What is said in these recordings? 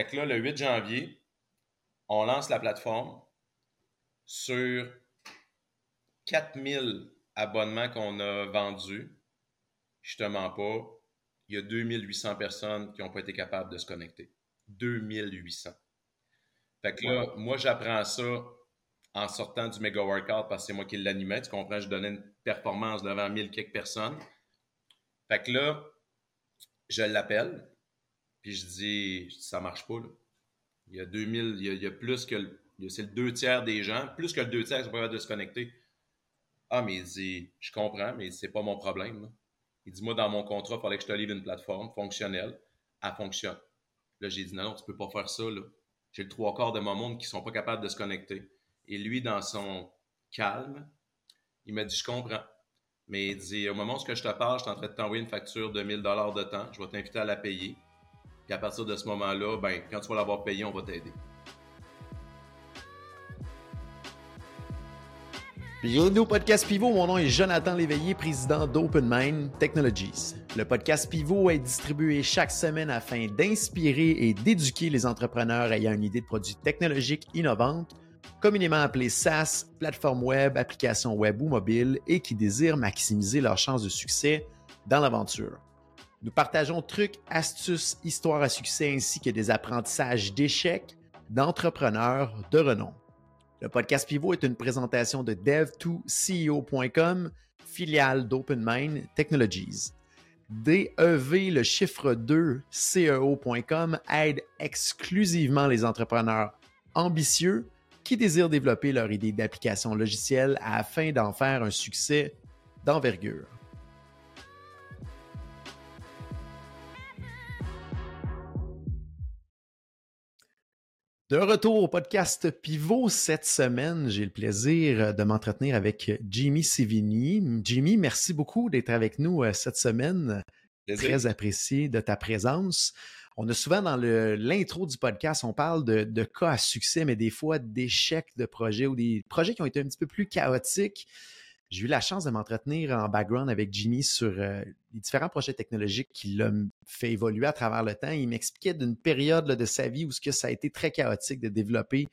Fait que là, le 8 janvier, on lance la plateforme sur 4000 abonnements qu'on a vendus. Je te mens pas, il y a 2800 personnes qui n'ont pas été capables de se connecter. 2800. Fait que là, moi, j'apprends ça en sortant du méga workout parce que c'est moi qui l'animais. Tu comprends? Je donnais une performance devant 1000 quelques personnes. Fait que là, je l'appelle, puis je dis, ça marche pas, là. Il y a 2000, il y a, plus que, c'est le deux tiers des gens, plus que le deux tiers qui sont pas capables de se connecter. Ah, mais il dit, je comprends, mais c'est pas mon problème. Il dit, moi, dans mon contrat, il fallait que je te livre une plateforme fonctionnelle. Elle fonctionne. Là, j'ai dit, non, non, tu peux pas faire ça, là. J'ai le trois quarts de mon monde qui sont pas capables de se connecter. Et lui, dans son calme, il m'a dit, je comprends. Mais il dit, au moment où je te parle, je suis en train de t'envoyer une facture de 1000 dollars de temps. Je vais t'inviter à la payer. À partir de ce moment-là, ben, quand tu vas l'avoir payé, on va t'aider. Bienvenue au podcast Pivot. Mon nom est Jonathan Léveillé, président d'OpenMind Technologies. Le podcast Pivot est distribué chaque semaine afin d'inspirer et d'éduquer les entrepreneurs ayant une idée de produit technologique innovante, communément appelée SaaS, plateforme web, application web ou mobile, et qui désirent maximiser leurs chances de succès dans l'aventure. Nous partageons trucs, astuces, histoires à succès ainsi que des apprentissages d'échecs d'entrepreneurs de renom. Le podcast Pivot est une présentation de dev2ceo.com, filiale d'OpenMind Technologies. DEV, le chiffre 2, CEO.com aide exclusivement les entrepreneurs ambitieux qui désirent développer leur idée d'application logicielle afin d'en faire un succès d'envergure. De retour au podcast Pivot cette semaine, j'ai le plaisir de m'entretenir avec Jimmy Sivini. Jimmy, merci beaucoup d'être avec nous euh, cette semaine. Très apprécié de ta présence. On a souvent dans l'intro du podcast, on parle de, de, cas à succès, mais des fois d'échecs de projets ou des projets qui ont été un petit peu plus chaotiques. J'ai eu la chance de m'entretenir en background avec Jimmy sur euh, les différents projets technologiques qu'il a fait évoluer à travers le temps. Il m'expliquait d'une période de sa vie où ce que ça a été très chaotique de développer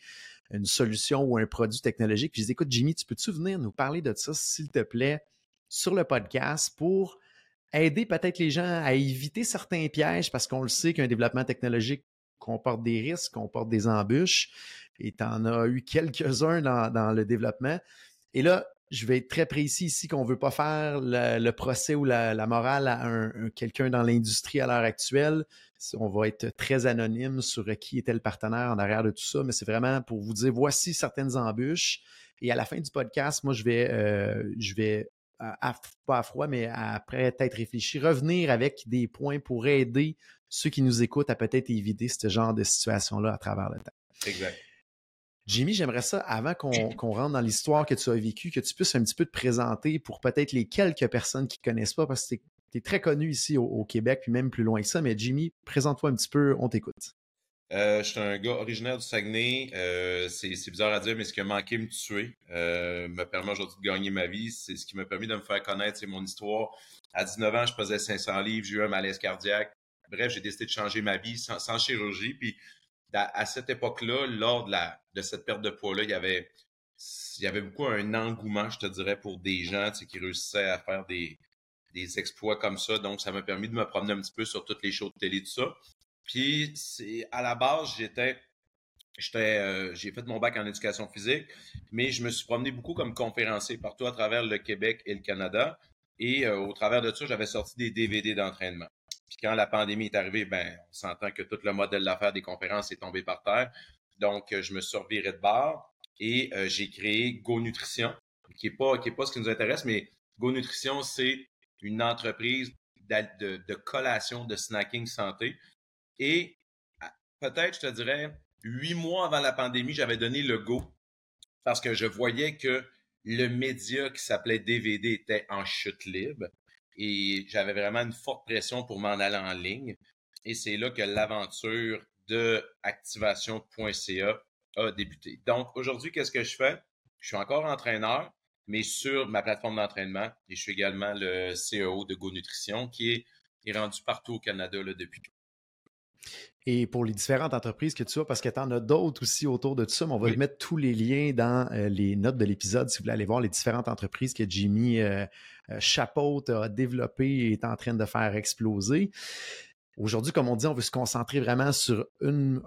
une solution ou un produit technologique. Puis je dis, écoute, Jimmy, tu peux-tu venir nous parler de ça, s'il te plaît, sur le podcast pour aider peut-être les gens à éviter certains pièges parce qu'on le sait qu'un développement technologique comporte des risques, comporte des embûches et tu en as eu quelques-uns dans le développement. Et là, je vais être très précis ici qu'on ne veut pas faire le, procès ou la, morale à un, quelqu'un dans l'industrie à l'heure actuelle. On va être très anonyme sur qui était le partenaire en arrière de tout ça, mais c'est vraiment pour vous dire voici certaines embûches. Et à la fin du podcast, moi, je vais, euh, je vais pas à froid, mais après être réfléchi, revenir avec des points pour aider ceux qui nous écoutent à peut-être éviter ce genre de situation-là à travers le temps. Exact. Jimmy, j'aimerais ça, avant qu'on rentre dans l'histoire que tu as vécue, que tu puisses un petit peu te présenter pour peut-être les quelques personnes qui ne connaissent pas, parce que tu es, très connu ici au, Québec, puis même plus loin que ça. Mais Jimmy, présente-toi un petit peu, on t'écoute. Euh, je suis un gars originaire du Saguenay. Euh, c'est bizarre à dire, mais ce qui a manqué me tuer euh, me permet aujourd'hui de gagner ma vie. C'est ce qui m'a permis de me faire connaître, c'est mon histoire. À 19 ans, je pesais 500 livres, j'ai eu un malaise cardiaque. Bref, j'ai décidé de changer ma vie sans, sans chirurgie. Puis à, cette époque-là, lors de, cette perte de poids-là, il y avait beaucoup un engouement, je te dirais, pour des gens qui réussissaient à faire des, exploits comme ça. Donc, ça m'a permis de me promener un petit peu sur toutes les shows de télé, tout ça. Puis, à la base, J'étais, euh, j'ai fait mon bac en éducation physique, mais je me suis promené beaucoup comme conférencier partout à travers le Québec et le Canada. Et euh, au travers de ça, j'avais sorti des DVD d'entraînement. Puis quand la pandémie est arrivée, ben, on s'entend que tout le modèle d'affaires des conférences est tombé par terre. Donc, euh, je me suis reviré de bord et euh, j'ai créé Go Nutrition, qui n'est pas, pas ce qui nous intéresse, mais Go Nutrition, c'est une entreprise de, de, collation, de snacking santé. Et peut-être, je te dirais, huit mois avant la pandémie, j'avais donné le go parce que je voyais que le média qui s'appelait DVD était en chute libre et j'avais vraiment une forte pression pour m'en aller en ligne. Et c'est là que l'aventure de activation.ca a débuté. Donc aujourd'hui, qu'est-ce que je fais? Je suis encore entraîneur, mais sur ma plateforme d'entraînement et je suis également le CEO de Go Nutrition qui est, rendu partout au Canada là, depuis. Et pour les différentes entreprises que tu as, parce que tu en as d'autres aussi autour de tout ça, mais on va mettre tous les liens dans euh, les notes de l'épisode si vous voulez aller voir les différentes entreprises que Jimmy euh, euh chapeaute, a développées et est en train de faire exploser. Aujourd'hui, comme on dit, on veut se concentrer vraiment sur une,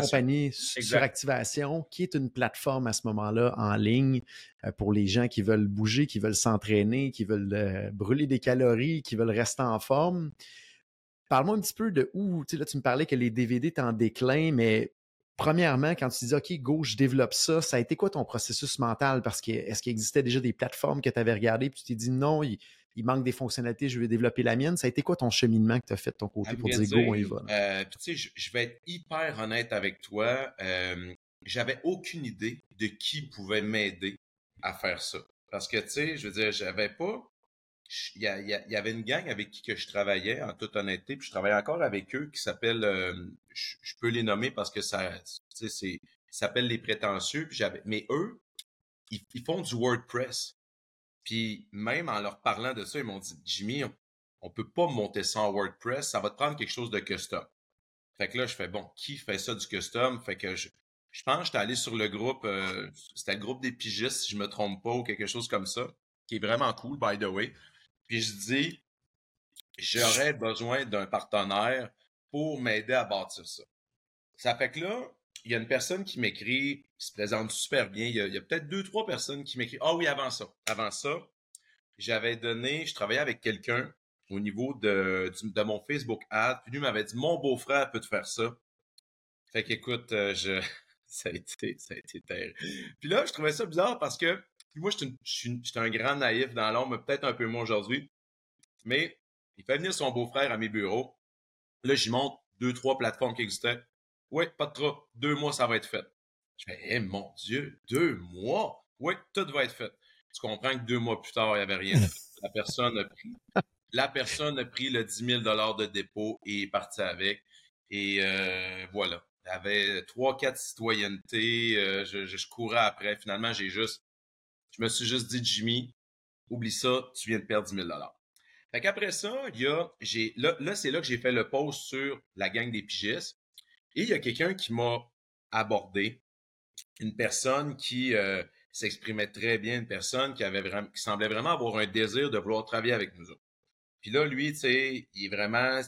compagnie sur activation, qui est une plateforme à ce moment-là en ligne euh, pour les gens qui veulent bouger, qui veulent s'entraîner, qui veulent brûler des calories, qui veulent rester en forme. Parle-moi un petit peu de où, tu sais, là, tu me parlais que les DVD étaient en déclin, mais premièrement, quand tu dis OK, go, je développe ça, ça a été quoi ton processus mental? Parce que est-ce qu'il existait déjà des plateformes que tu avais regardées, puis tu t'es dit non, il, manque des fonctionnalités, je vais développer la mienne? Ça a été quoi ton cheminement que tu as fait de ton côté pour dire, go, on y va? Euh, tu sais, je, vais être hyper honnête avec toi. Euh, j'avais aucune idée de qui pouvait m'aider à faire ça. Parce que, tu sais, je veux dire, j'avais pas il y, avait une gang avec qui que je travaillais, en toute honnêteté, puis je travaillais encore avec eux, qui s'appelle, euh, je, peux les nommer parce que ça, c'est, s'appelle les prétentieux, puis j'avais, mais eux, ils, font du WordPress. Puis même en leur parlant de ça, ils m'ont dit, Jimmy, on, on peut pas monter ça en WordPress, ça va te prendre quelque chose de custom. Fait que là, je fais, bon, qui fait ça du custom? Fait que je, je pense que j'étais allé sur le groupe, euh, c'était le groupe des pigistes, si je me trompe pas, ou quelque chose comme ça, qui est vraiment cool, by the way. Puis je dis, j'aurais besoin d'un partenaire pour m'aider à bâtir ça. Ça fait que là, il y a une personne qui m'écrit, qui se présente super bien. Il y a, peut-être deux, trois personnes qui m'écrivent. Ah oui, avant ça. Avant ça, j'avais donné, je travaillais avec quelqu'un au niveau de, de mon Facebook ad. Puis lui m'avait dit Mon beau-frère peut te faire ça. Fait qu'écoute, euh, je. ça a été, ça a été terrible. Puis là, je trouvais ça bizarre parce que moi, j'étais un grand naïf dans l'ombre, peut-être un peu moins aujourd'hui. Mais il fait venir son beau-frère à mes bureaux. Là, j'y montre deux, trois plateformes qui existaient. Oui, pas de trop. Deux mois, ça va être fait. Je fais, eh mon Dieu, deux mois? Oui, tout va être fait. Tu comprends que deux mois plus tard, il n'y avait rien. La personne a pris. La personne a pris le 10 000 de dépôt et est partie avec. Et euh, voilà. Il y avait trois, quatre citoyennetés. Euh, je, je, courais après. Finalement, j'ai juste je me suis juste dit, Jimmy, oublie ça, tu viens de perdre 10 000 Fait qu'après ça, il y a, là, là c'est là que j'ai fait le post sur la gang des pigistes. Et il y a quelqu'un qui m'a abordé, une personne qui euh, s'exprimait très bien, une personne qui avait vraiment, qui semblait vraiment avoir un désir de vouloir travailler avec nous autres. Puis là, lui, tu sais, il est vraiment,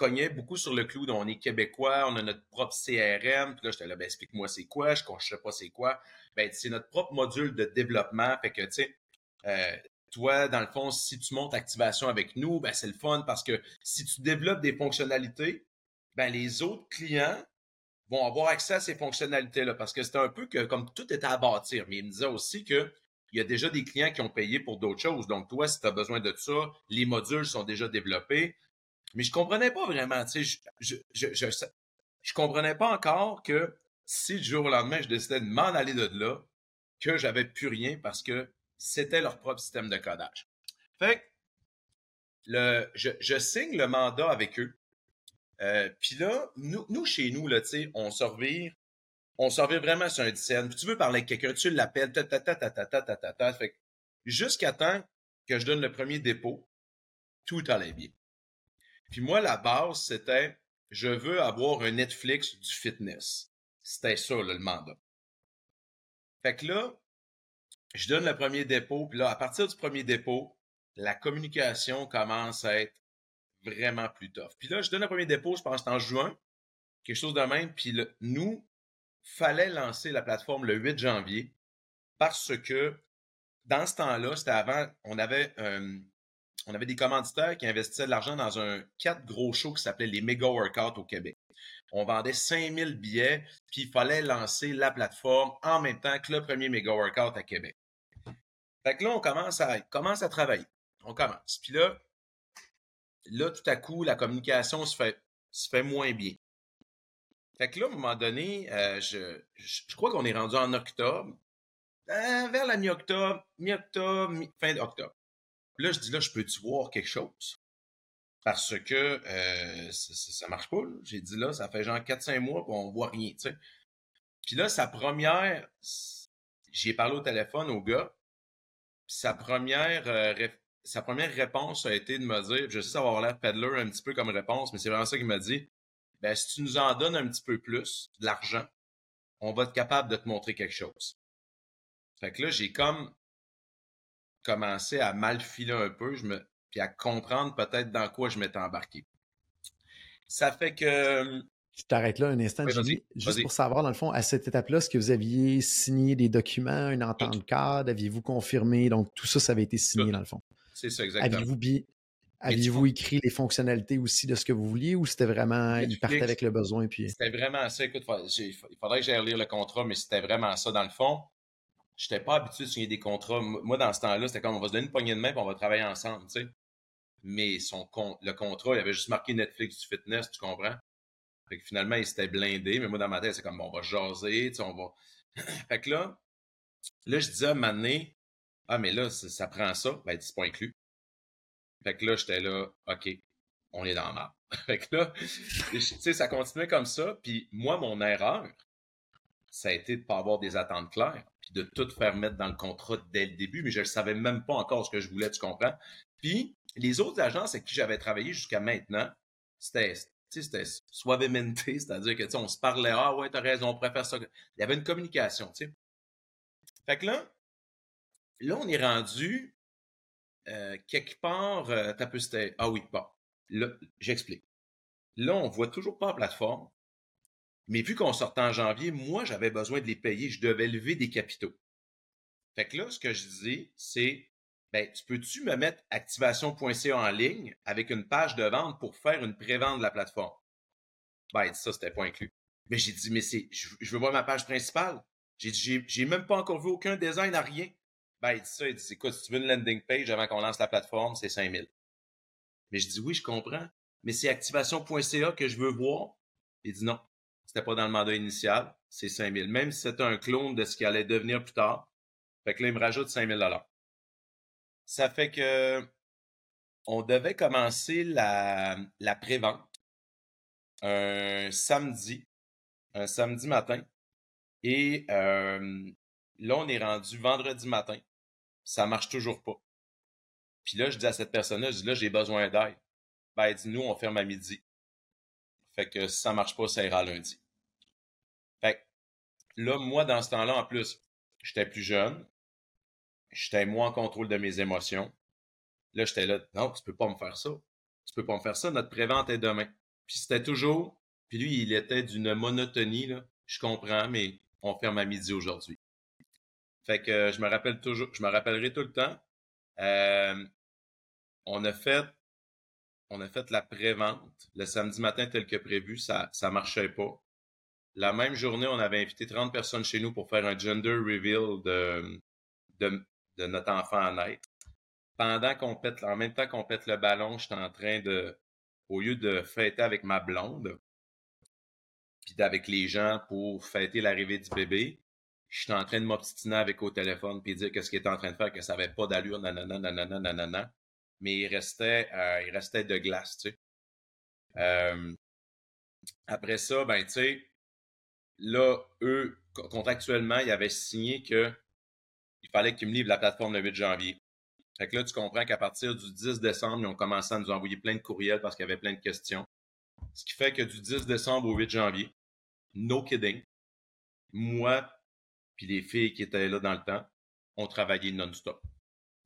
cognait beaucoup sur le clou. on est québécois, on a notre propre CRM. Puis là, j'étais là, ben, explique-moi c'est quoi. Je ne sais pas c'est quoi. Ben, c'est notre propre module de développement. Fait que, tu sais, euh, toi, dans le fond, si tu montes activation avec nous, ben, c'est le fun parce que si tu développes des fonctionnalités, ben, les autres clients vont avoir accès à ces fonctionnalités-là parce que c'était un peu que comme tout était à bâtir. Mais il me disait aussi que il y a déjà des clients qui ont payé pour d'autres choses. Donc, toi, si tu as besoin de ça, les modules sont déjà développés. Mais je comprenais pas vraiment, tu sais, je, je, je, je, comprenais pas encore que si du jour au lendemain, je décidais de m'en aller de là, que j'avais plus rien parce que c'était leur propre système de codage. Fait le, je, je signe le mandat avec eux. Euh, puis là, nous, nous, chez nous, là, tu sais, on survit, on survit vraiment sur un. Puis tu veux parler avec quelqu'un, tu l'appelles, ta, ta, ta, ta, ta, ta, ta, ta, Fait jusqu'à temps que je donne le premier dépôt, tout allait bien. Puis moi, la base, c'était je veux avoir un Netflix du fitness. C'était ça, le mandat. Fait que là, je donne le premier dépôt, puis là, à partir du premier dépôt, la communication commence à être vraiment plus tough. Puis là, je donne le premier dépôt, je pense en juin, quelque chose de même, puis le, nous, fallait lancer la plateforme le 8 janvier parce que dans ce temps-là, c'était avant, on avait un, on avait des commanditaires qui investissaient de l'argent dans un quatre gros shows qui s'appelait les Mega Workouts au Québec. On vendait 5000 billets, puis il fallait lancer la plateforme en même temps que le premier Mega Workout à Québec. Fait que là, on commence à, travailler. On commence. Puis là, là, tout à coup, la communication se fait, moins bien. Fait que là, à un moment donné, euh, je, crois qu'on est rendu en octobre. Euh, vers la mi-octobre, mi-octobre, fin d'octobre là, je dis, là, je peux-tu voir quelque chose? Parce que euh, ça, ne marche pas. J'ai dit, là, ça fait genre 4-5 mois qu'on voit rien, tu sais. Puis là, sa première, j'ai parlé au téléphone au gars, sa première, euh, sa première réponse a été de me dire, je sais ça va avoir l'air peddler un petit peu comme réponse, mais c'est vraiment ça qu'il m'a dit. Ben, si tu nous en donnes un petit peu plus, de l'argent, on va être capable de te montrer quelque chose. Fait que là, j'ai comme commencé à mal filer un peu, je me, puis à comprendre peut-être dans quoi je m'étais embarqué. Ça fait que je t'arrête là un instant, juste pour savoir, dans le fond, à cette étape-là, est-ce que vous aviez signé des documents, une entente cadre, aviez-vous confirmé? Donc, tout ça, ça avait été signé, dans le fond. C'est ça, exactement. Aviez-vous écrit les fonctionnalités aussi de ce que vous vouliez ou c'était vraiment, il partait avec le besoin? Puis... C'était vraiment ça. Écoute, il faudrait que j'aille lire le contrat, mais c'était vraiment ça. Dans le fond, je n'étais pas habitué de signer des contrats. Moi, dans ce temps-là, c'était comme on va se donner une poignée de main et on va travailler ensemble, tu sais. Mais son, le contrat, il avait juste marqué Netflix du fitness, tu comprends? Fait que finalement, il s'était blindé, mais moi, dans ma tête, c'est comme, bon, on va jaser, tu sais, on va... fait que là, là, je disais à donné, ah, mais là, ça, prend ça, ben, c'est pas inclus. Fait que là, j'étais là, OK, on est dans la fait que là, tu sais, ça continuait comme ça, puis moi, mon erreur, ça a été de pas avoir des attentes claires, de tout faire mettre dans le contrat dès le début, mais je ne savais même pas encore ce que je voulais, tu comprends? Puis, les autres agences avec qui j'avais travaillé jusqu'à maintenant, c'était c'était suavemente, c'est-à-dire que on se parlait, ah ouais, t'as raison, on préfère ça. Il y avait une communication, tu sais. Fait que là, là, on est rendu euh, quelque part, euh, t'as c'était, ah oui, bon, là, j'explique. Là, on voit toujours pas la plateforme, mais vu qu'on sortait en janvier, moi, j'avais besoin de les payer, je devais lever des capitaux. Fait que là, ce que je disais, c'est, ben, tu peux-tu me mettre activation.ca en ligne avec une page de vente pour faire une pré-vente de la plateforme? Ben, ça, c'était pas inclus. Mais j'ai dit, mais c'est, je, veux voir ma page principale. J'ai dit, j'ai même pas encore vu aucun design à rien. Ben, il dit ça, il dit, écoute, si tu veux une landing page avant qu'on lance la plateforme, c'est 5000. Mais je dis, oui, je comprends. Mais c'est activation.ca que je veux voir. Il dit, non, c'était pas dans le mandat initial, c'est 5000. Même si c'était un clone de ce qui allait devenir plus tard. Fait que là, il me rajoute 5000 dollars. Ça fait que on devait commencer la, la pré-vente un samedi, un samedi matin. Et euh, là, on est rendu vendredi matin. Ça marche toujours pas. Puis là, je dis à cette personne-là, je dis là, j'ai besoin d'aide. Ben, elle dit, nous, on ferme à midi. Fait que si ça marche pas, ça ira lundi. Fait que là, moi, dans ce temps-là, en plus, j'étais plus jeune j'étais moins en contrôle de mes émotions. Là, j'étais là, non, tu peux pas me faire ça. Tu peux pas me faire ça, notre prévente est demain. Puis c'était toujours, puis lui, il était d'une monotonie, là. Je comprends, mais on ferme à midi aujourd'hui. Fait que je me rappelle toujours, je me rappellerai tout le temps. Euh, on a fait, on a fait la prévente le samedi matin tel que prévu, ça, ça marchait pas. La même journée, on avait invité 30 personnes chez nous pour faire un gender reveal de, de, notre enfant à naître. Pendant qu'on pète, en même temps qu'on pète le ballon, j'étais en train de, au lieu de fêter avec ma blonde, puis avec les gens pour fêter l'arrivée du bébé, j'étais en train de m'obstiner avec au téléphone puis dire que ce qu'il était en train de faire, que ça n'avait pas d'allure, nanana, nanana, nanana. Mais il restait, euh, il restait de glace, tu sais. Après ça, ben, tu sais, là, eux, contractuellement, ils avaient signé que il fallait qu'ils me livrent la plateforme le 8 janvier. Fait que là, tu comprends qu'à partir du 10 décembre, ils ont commencé à nous envoyer plein de courriels parce qu'il y avait plein de questions. Ce qui fait que du 10 décembre au 8 janvier, no kidding, moi puis les filles qui étaient là dans le temps, ont travaillé non-stop.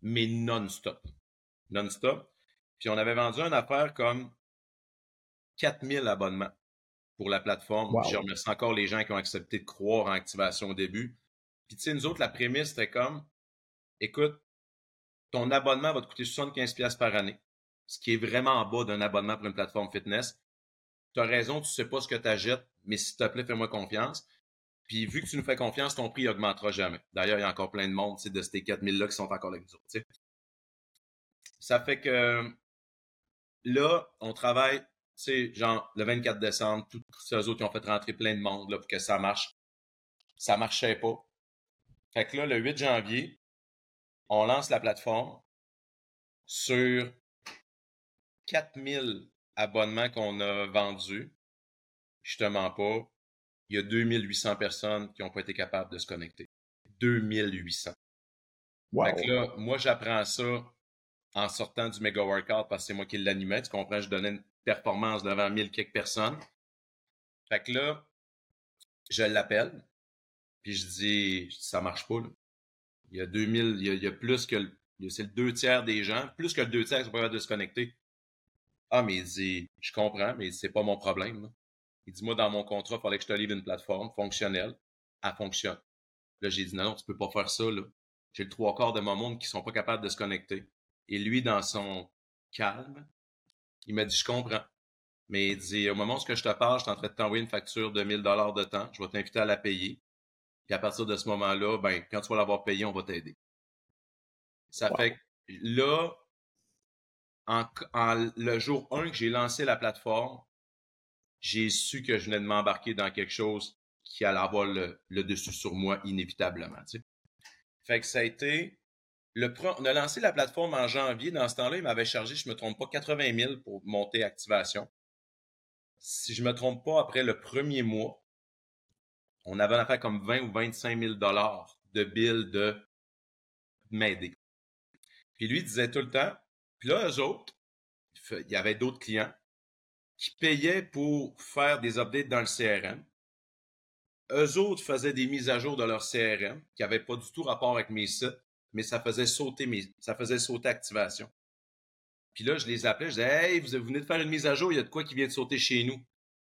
Mais non-stop. Non-stop. Puis on avait vendu une affaire comme 4000 abonnements pour la plateforme. Je remercie encore les gens qui ont accepté de croire en activation au début. Puis, tu sais, nous autres, la prémisse, c'était comme, écoute, ton abonnement va te coûter 75$ par année, ce qui est vraiment en bas d'un abonnement pour une plateforme fitness. Tu as raison, tu sais pas ce que tu achètes, mais s'il te plaît, fais-moi confiance. Puis, vu que tu nous fais confiance, ton prix augmentera jamais. D'ailleurs, il y a encore plein de monde, de ces 4000-là qui sont encore avec nous autres, Ça fait que là, on travaille, tu sais, genre, le 24 décembre, tous ces autres qui ont fait rentrer plein de monde là, pour que ça marche. Ça marchait pas. Fait que là, le 8 janvier, on lance la plateforme sur 4000 abonnements qu'on a vendus. Justement pas. Il y a 2800 personnes qui n'ont pas été capables de se connecter. 2800. Wow. Fait que là, moi, j'apprends ça en sortant du méga workout parce que c'est moi qui l'animais. Tu comprends? Je donnais une performance devant mille quelques personnes. Fait que là, je l'appelle, puis je dis, ça marche pas. Là. Il y a 2000, il y a, il y a plus que, c'est le deux tiers des gens, plus que le deux tiers qui sont pas de se connecter. Ah, mais il dit, je comprends, mais c'est pas mon problème. Il dit, moi, dans mon contrat, il fallait que je te livre une plateforme fonctionnelle. Elle fonctionne. Là, j'ai dit, non, non, tu peux pas faire ça, là. J'ai le trois quarts de mon monde qui sont pas capables de se connecter. Et lui, dans son calme, il m'a dit, je comprends. Mais il dit, au moment où je te parle, je suis en train de t'envoyer une facture de 1000 dollars de temps. Je vais t'inviter à la payer. Puis à partir de ce moment-là, ben, quand tu vas l'avoir payé, on va t'aider. Ça fait que là, en, le jour 1 que j'ai lancé la plateforme, j'ai su que je venais de m'embarquer dans quelque chose qui allait avoir le, dessus sur moi inévitablement. Fait que ça a été le on a lancé la plateforme en janvier. Dans ce temps-là, il m'avait chargé, je me trompe pas, 80 000 pour monter activation. Si je me trompe pas, après le premier mois, on avait affaire comme 20 ou 25 000 dollars de bill de m'aider. Puis lui disait tout le temps, puis là, eux autres, il y avait d'autres clients qui payaient pour faire des updates dans le CRM. Eux autres faisaient des mises à jour de leur CRM qui n'avaient pas du tout rapport avec mes sites mais ça faisait sauter mes, ça faisait sauter activation. Puis là, je les appelais, je disais, hey, vous venez de faire une mise à jour, il y a de quoi qui vient de sauter chez nous?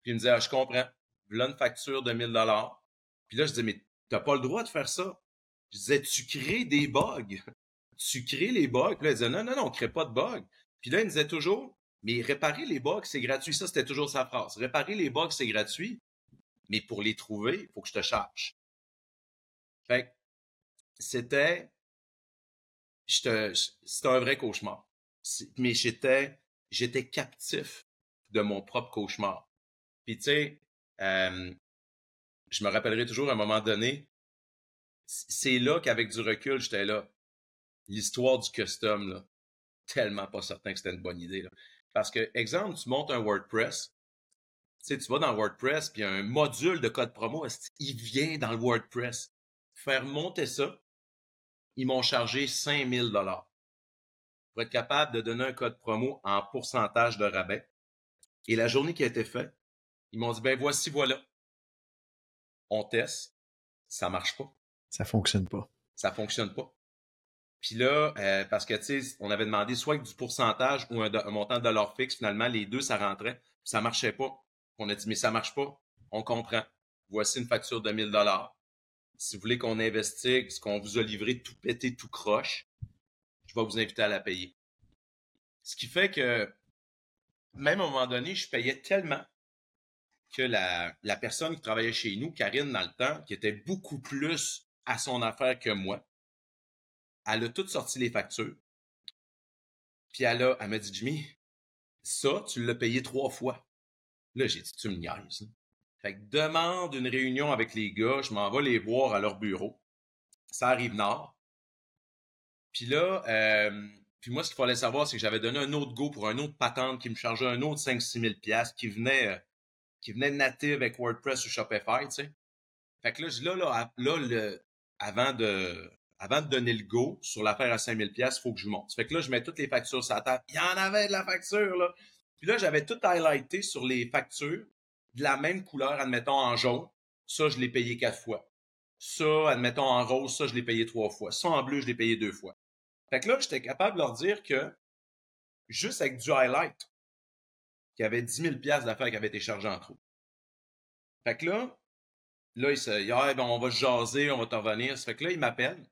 Puis ils me disaient, ah, je comprends. Voilà une facture de 1000 dollars. Puis là, je disais, mais t'as pas le droit de faire ça. Je disais, tu crées des bugs. Tu crées les bugs. Puis là, ils disaient, non, non, non, on crée pas de bugs. Puis là, ils me disaient toujours, mais réparer les bugs, c'est gratuit. Ça, c'était toujours sa phrase. Réparer les bugs, c'est gratuit. Mais pour les trouver, il faut que je te charge. Fait c'était c'était un vrai cauchemar. Mais j'étais, j'étais captif de mon propre cauchemar. Puis tu sais, euh, je me rappellerai toujours à un moment donné, c'est là qu'avec du recul, j'étais là. L'histoire du custom, là, tellement pas certain que c'était une bonne idée. Là. Parce que, exemple, tu montes un WordPress, tu sais, tu vas dans WordPress, puis un module de code promo, il vient dans le WordPress? Faire monter ça, ils m'ont chargé 5000 dollars pour être capable de donner un code promo en pourcentage de rabais. Et la journée qui a été faite, ils m'ont dit, ben voici, voilà. On teste, ça marche pas. Ça fonctionne pas. Ça fonctionne pas. Puis là, euh, parce que, tu sais, on avait demandé soit du pourcentage ou un, montant de dollar fixe, finalement, les deux, ça rentrait, ça marchait pas. On a dit, mais ça marche pas. On comprend. Voici une facture de 1000 dollars. Si vous voulez qu'on investigue ce qu'on vous a livré tout pété, tout croche, je vais vous inviter à la payer. Ce qui fait que, même à un moment donné, je payais tellement que la, personne qui travaillait chez nous, Karine, dans le temps, qui était beaucoup plus à son affaire que moi, elle a toutes sorti les factures. Puis elle, a, elle m'a dit, Jimmy, ça, tu l'as payé trois fois. Là, j'ai dit, tu me niaises. Fait que demande une réunion avec les gars, je m'en vais les voir à leur bureau. Ça arrive nord. Puis là, euh, puis moi, ce qu'il fallait savoir, c'est que j'avais donné un autre go pour un autre patente qui me chargeait un autre 5-6 000 qui venait, euh, qui venait native avec WordPress ou Shopify, tu sais. Fait que là, là, là, là le, avant de, avant de donner le go sur l'affaire à 5000 pièces, faut que je monte. Fait que là, je mets toutes les factures sur la table. Il y en avait de la facture, là. Puis là, j'avais tout highlighté sur les factures de la même couleur, admettons en jaune, ça, je l'ai payé quatre fois. Ça, admettons en rose, ça, je l'ai payé trois fois. Ça, en bleu, je l'ai payé deux fois. Fait que là, j'étais capable de leur dire que, juste avec du highlight, qu'il y avait 10 000 d'affaires qui avaient été chargées en trop. Fait que là, là, il se dit, ah, ben, on va jaser, on va t'en revenir. Fait que là, il m'appelle,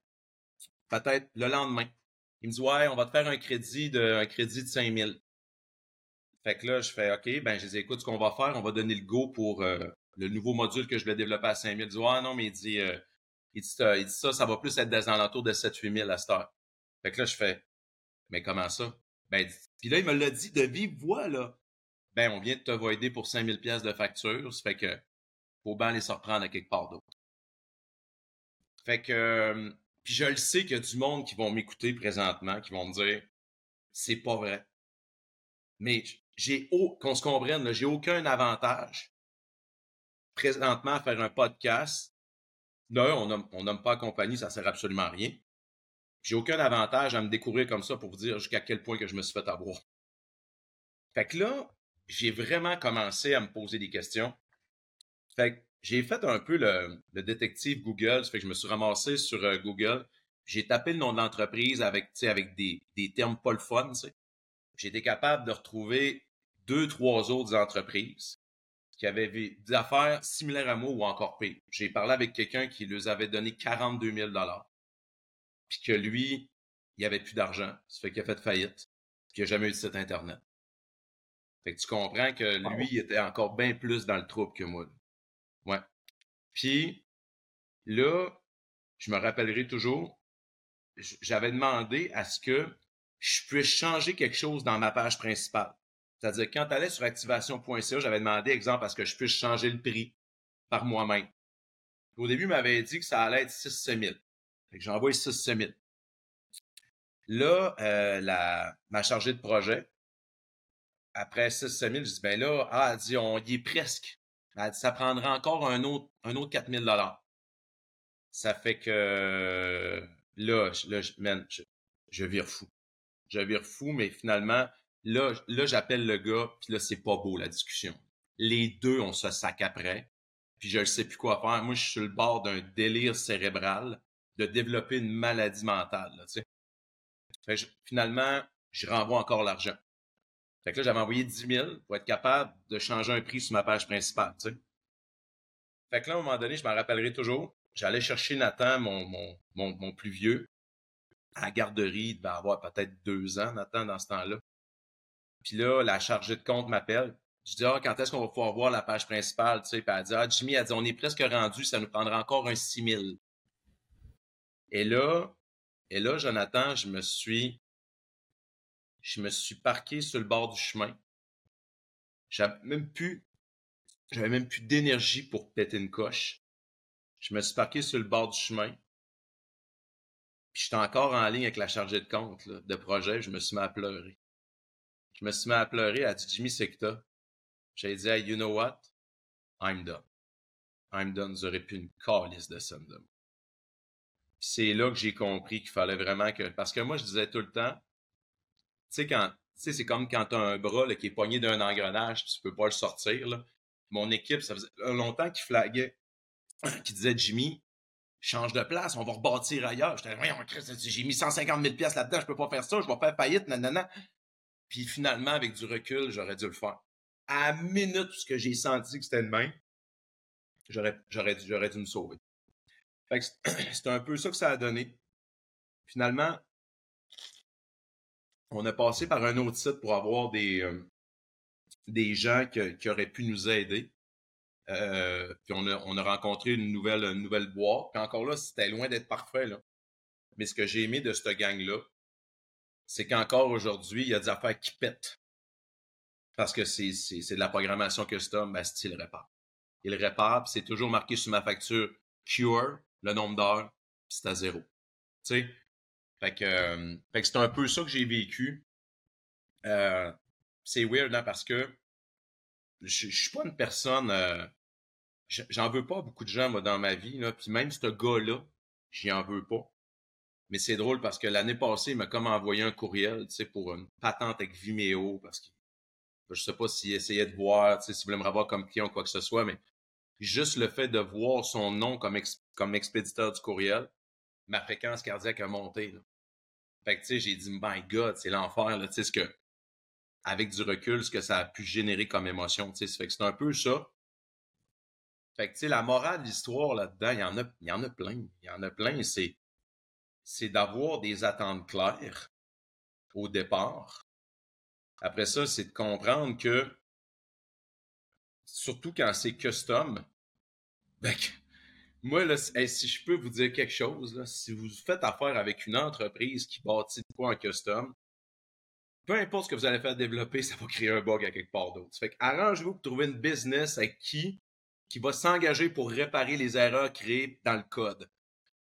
peut-être le lendemain. Il me dit, ouais, on va te faire un crédit de, un crédit de 5 000. Fait que là, je fais OK, ben je dis écoute, ce qu'on va faire, on va donner le go pour euh, le nouveau module que je vais développer à 5000. Il dit Ah non, mais il dit, euh, il, dit il dit ça, ça va plus être des alentours de 7-8 000 à cette heure. Fait que là, je fais Mais comment ça? Ben, puis là, il me l'a dit de vive voix, là. Ben, on vient de te voider pour 5000 pièces de facture. Ça fait que faut bien les surprendre à quelque part d'autre. Fait que euh, puis je le sais qu'il y a du monde qui vont m'écouter présentement, qui vont me dire c'est pas vrai. Mais j'ai qu'on se comprenne, j'ai aucun avantage présentement à faire un podcast. D'un, on nomme, pas compagnie, ça sert absolument à rien. J'ai aucun avantage à me découvrir comme ça pour vous dire jusqu'à quel point que je me suis fait avoir. Fait que là, j'ai vraiment commencé à me poser des questions. Fait que j'ai fait un peu le, détective Google. Fait que je me suis ramassé sur euh, Google. J'ai tapé le nom de l'entreprise avec, avec des, des termes pas le fun. J'ai été capable de retrouver deux, trois autres entreprises qui avaient des affaires similaires à moi ou encore pire. J'ai parlé avec quelqu'un qui leur avait donné 42 000 puis que lui, il avait plus d'argent. Ça fait qu'il a fait faillite, puis il n'a jamais eu de site Internet. Fait que tu comprends que lui, il était encore bien plus dans le trouble que moi. Ouais. Puis là, je me rappellerai toujours, j'avais demandé à ce que je puisse changer quelque chose dans ma page principale. C'est-à-dire, quand tu allais sur activation.ca, j'avais demandé, exemple, à ce que je puisse changer le prix par moi-même. Au début, il m'avait dit que ça allait être 6 000. Fait que j'ai envoyé 6 000. Là, euh, la, ma chargée de projet, après 6 000, je dis, ben là, ah, elle dit, on y est presque. Elle dit, ça prendra encore un autre, un autre 4 000 Ça fait que là, là je, je vire fou. Je vire fou, mais finalement, là, là j'appelle le gars, puis là, c'est pas beau la discussion. Les deux, on se sac après, puis je ne sais plus quoi faire. Moi, je suis sur le bord d'un délire cérébral de développer une maladie mentale. Finalement, je renvoie encore l'argent. Fait que là, j'avais envoyé 10 000 pour être capable de changer un prix sur ma page principale. Fait que là, à un moment donné, je m'en rappellerai toujours. J'allais chercher Nathan, mon, mon, mon, mon, plus vieux, à la garderie. Il devait avoir peut-être deux ans, Nathan, dans ce temps-là. Puis là, la chargée de compte m'appelle. Je dis, ah, quand est-ce qu'on va pouvoir voir la page principale? Tu sais, puis elle dit, ah, Jimmy, elle dit, on est presque rendu, ça nous prendra encore un 6 000. Et là, et là, Jonathan, je me suis, je me suis parqué sur le bord du chemin. J'avais même plus, j'avais même plus d'énergie pour péter une coche. Je me suis parqué sur le bord du chemin. Puis j'étais encore en ligne avec la chargée de compte de projet. Je me suis mis à pleurer. Je me suis mis à pleurer. Elle a dit Jimmy Secta. J'ai dit you know what? I'm done. I'm done. Vous aurez plus une calice de de c'est là que j'ai compris qu'il fallait vraiment que. Parce que moi, je disais tout le temps, tu sais, quand. Tu sais, c'est comme quand tu as un bras qui est poigné d'un engrenage, tu peux pas le sortir. Là. Mon équipe, ça faisait longtemps qu'ils flaguait, qui disait Jimmy, change de place, on va rebâtir ailleurs. J'étais, j'ai mis 150 000 pièces là-dedans, je peux pas faire ça, je vais faire faillite, nanana. Puis finalement, avec du recul, j'aurais dû le faire. À la minute où j'ai senti que c'était le même, j'aurais, j'aurais, dû, j'aurais dû me sauver. c'est un peu ça que ça a donné. Finalement, on a passé par un autre site pour avoir des, euh, des gens qui auraient pu nous aider. Euh, puis on a, on a rencontré une nouvelle, une nouvelle boîte. Puis encore là, c'était loin d'être parfait. Là. Mais ce que j'ai aimé de cette gang-là, c'est qu'encore aujourd'hui, il y a des affaires qui pètent. Parce que c'est, de la programmation custom, ben, style répare. Il répare, c'est toujours marqué sur ma facture Cure, le nombre d'heures, c'est à zéro. Tu sais? Fait que, euh, c'est un peu ça que j'ai vécu. Euh, c'est weird, hein, parce que je, je suis pas une personne. Euh, j'en veux pas beaucoup de gens, dans ma vie. Là, puis même ce gars-là, j'y en veux pas. Mais c'est drôle parce que l'année passée, il m'a comme envoyé un courriel, tu sais, pour une patente avec Vimeo, parce que je sais pas s'il essayait de voir, tu sais, s'il voulait me revoir comme client ou quoi que ce soit, mais juste le fait de voir son nom comme, comme expéditeur du courriel, ma fréquence cardiaque a monté. Fait que, tu sais, j'ai dit, my God, c'est l'enfer, tu sais, ce que, avec du recul, ce que ça a pu générer comme émotion, tu sais. Fait que c'est un peu ça. Fait que, tu sais, la morale de l'histoire là-dedans, il y en a, il y en a plein. Il y en a plein. C'est, c'est d'avoir des attentes claires au départ. Après ça, c'est de comprendre que surtout quand c'est custom, ben, moi, si je peux vous dire quelque chose, si vous faites affaire avec une entreprise qui bâtit de quoi en custom, peu importe ce que vous allez faire développer, ça va créer un bug à quelque part d'autre. Fait arrangez-vous pour trouver une business avec qui, qui va s'engager pour réparer les erreurs créées dans le code.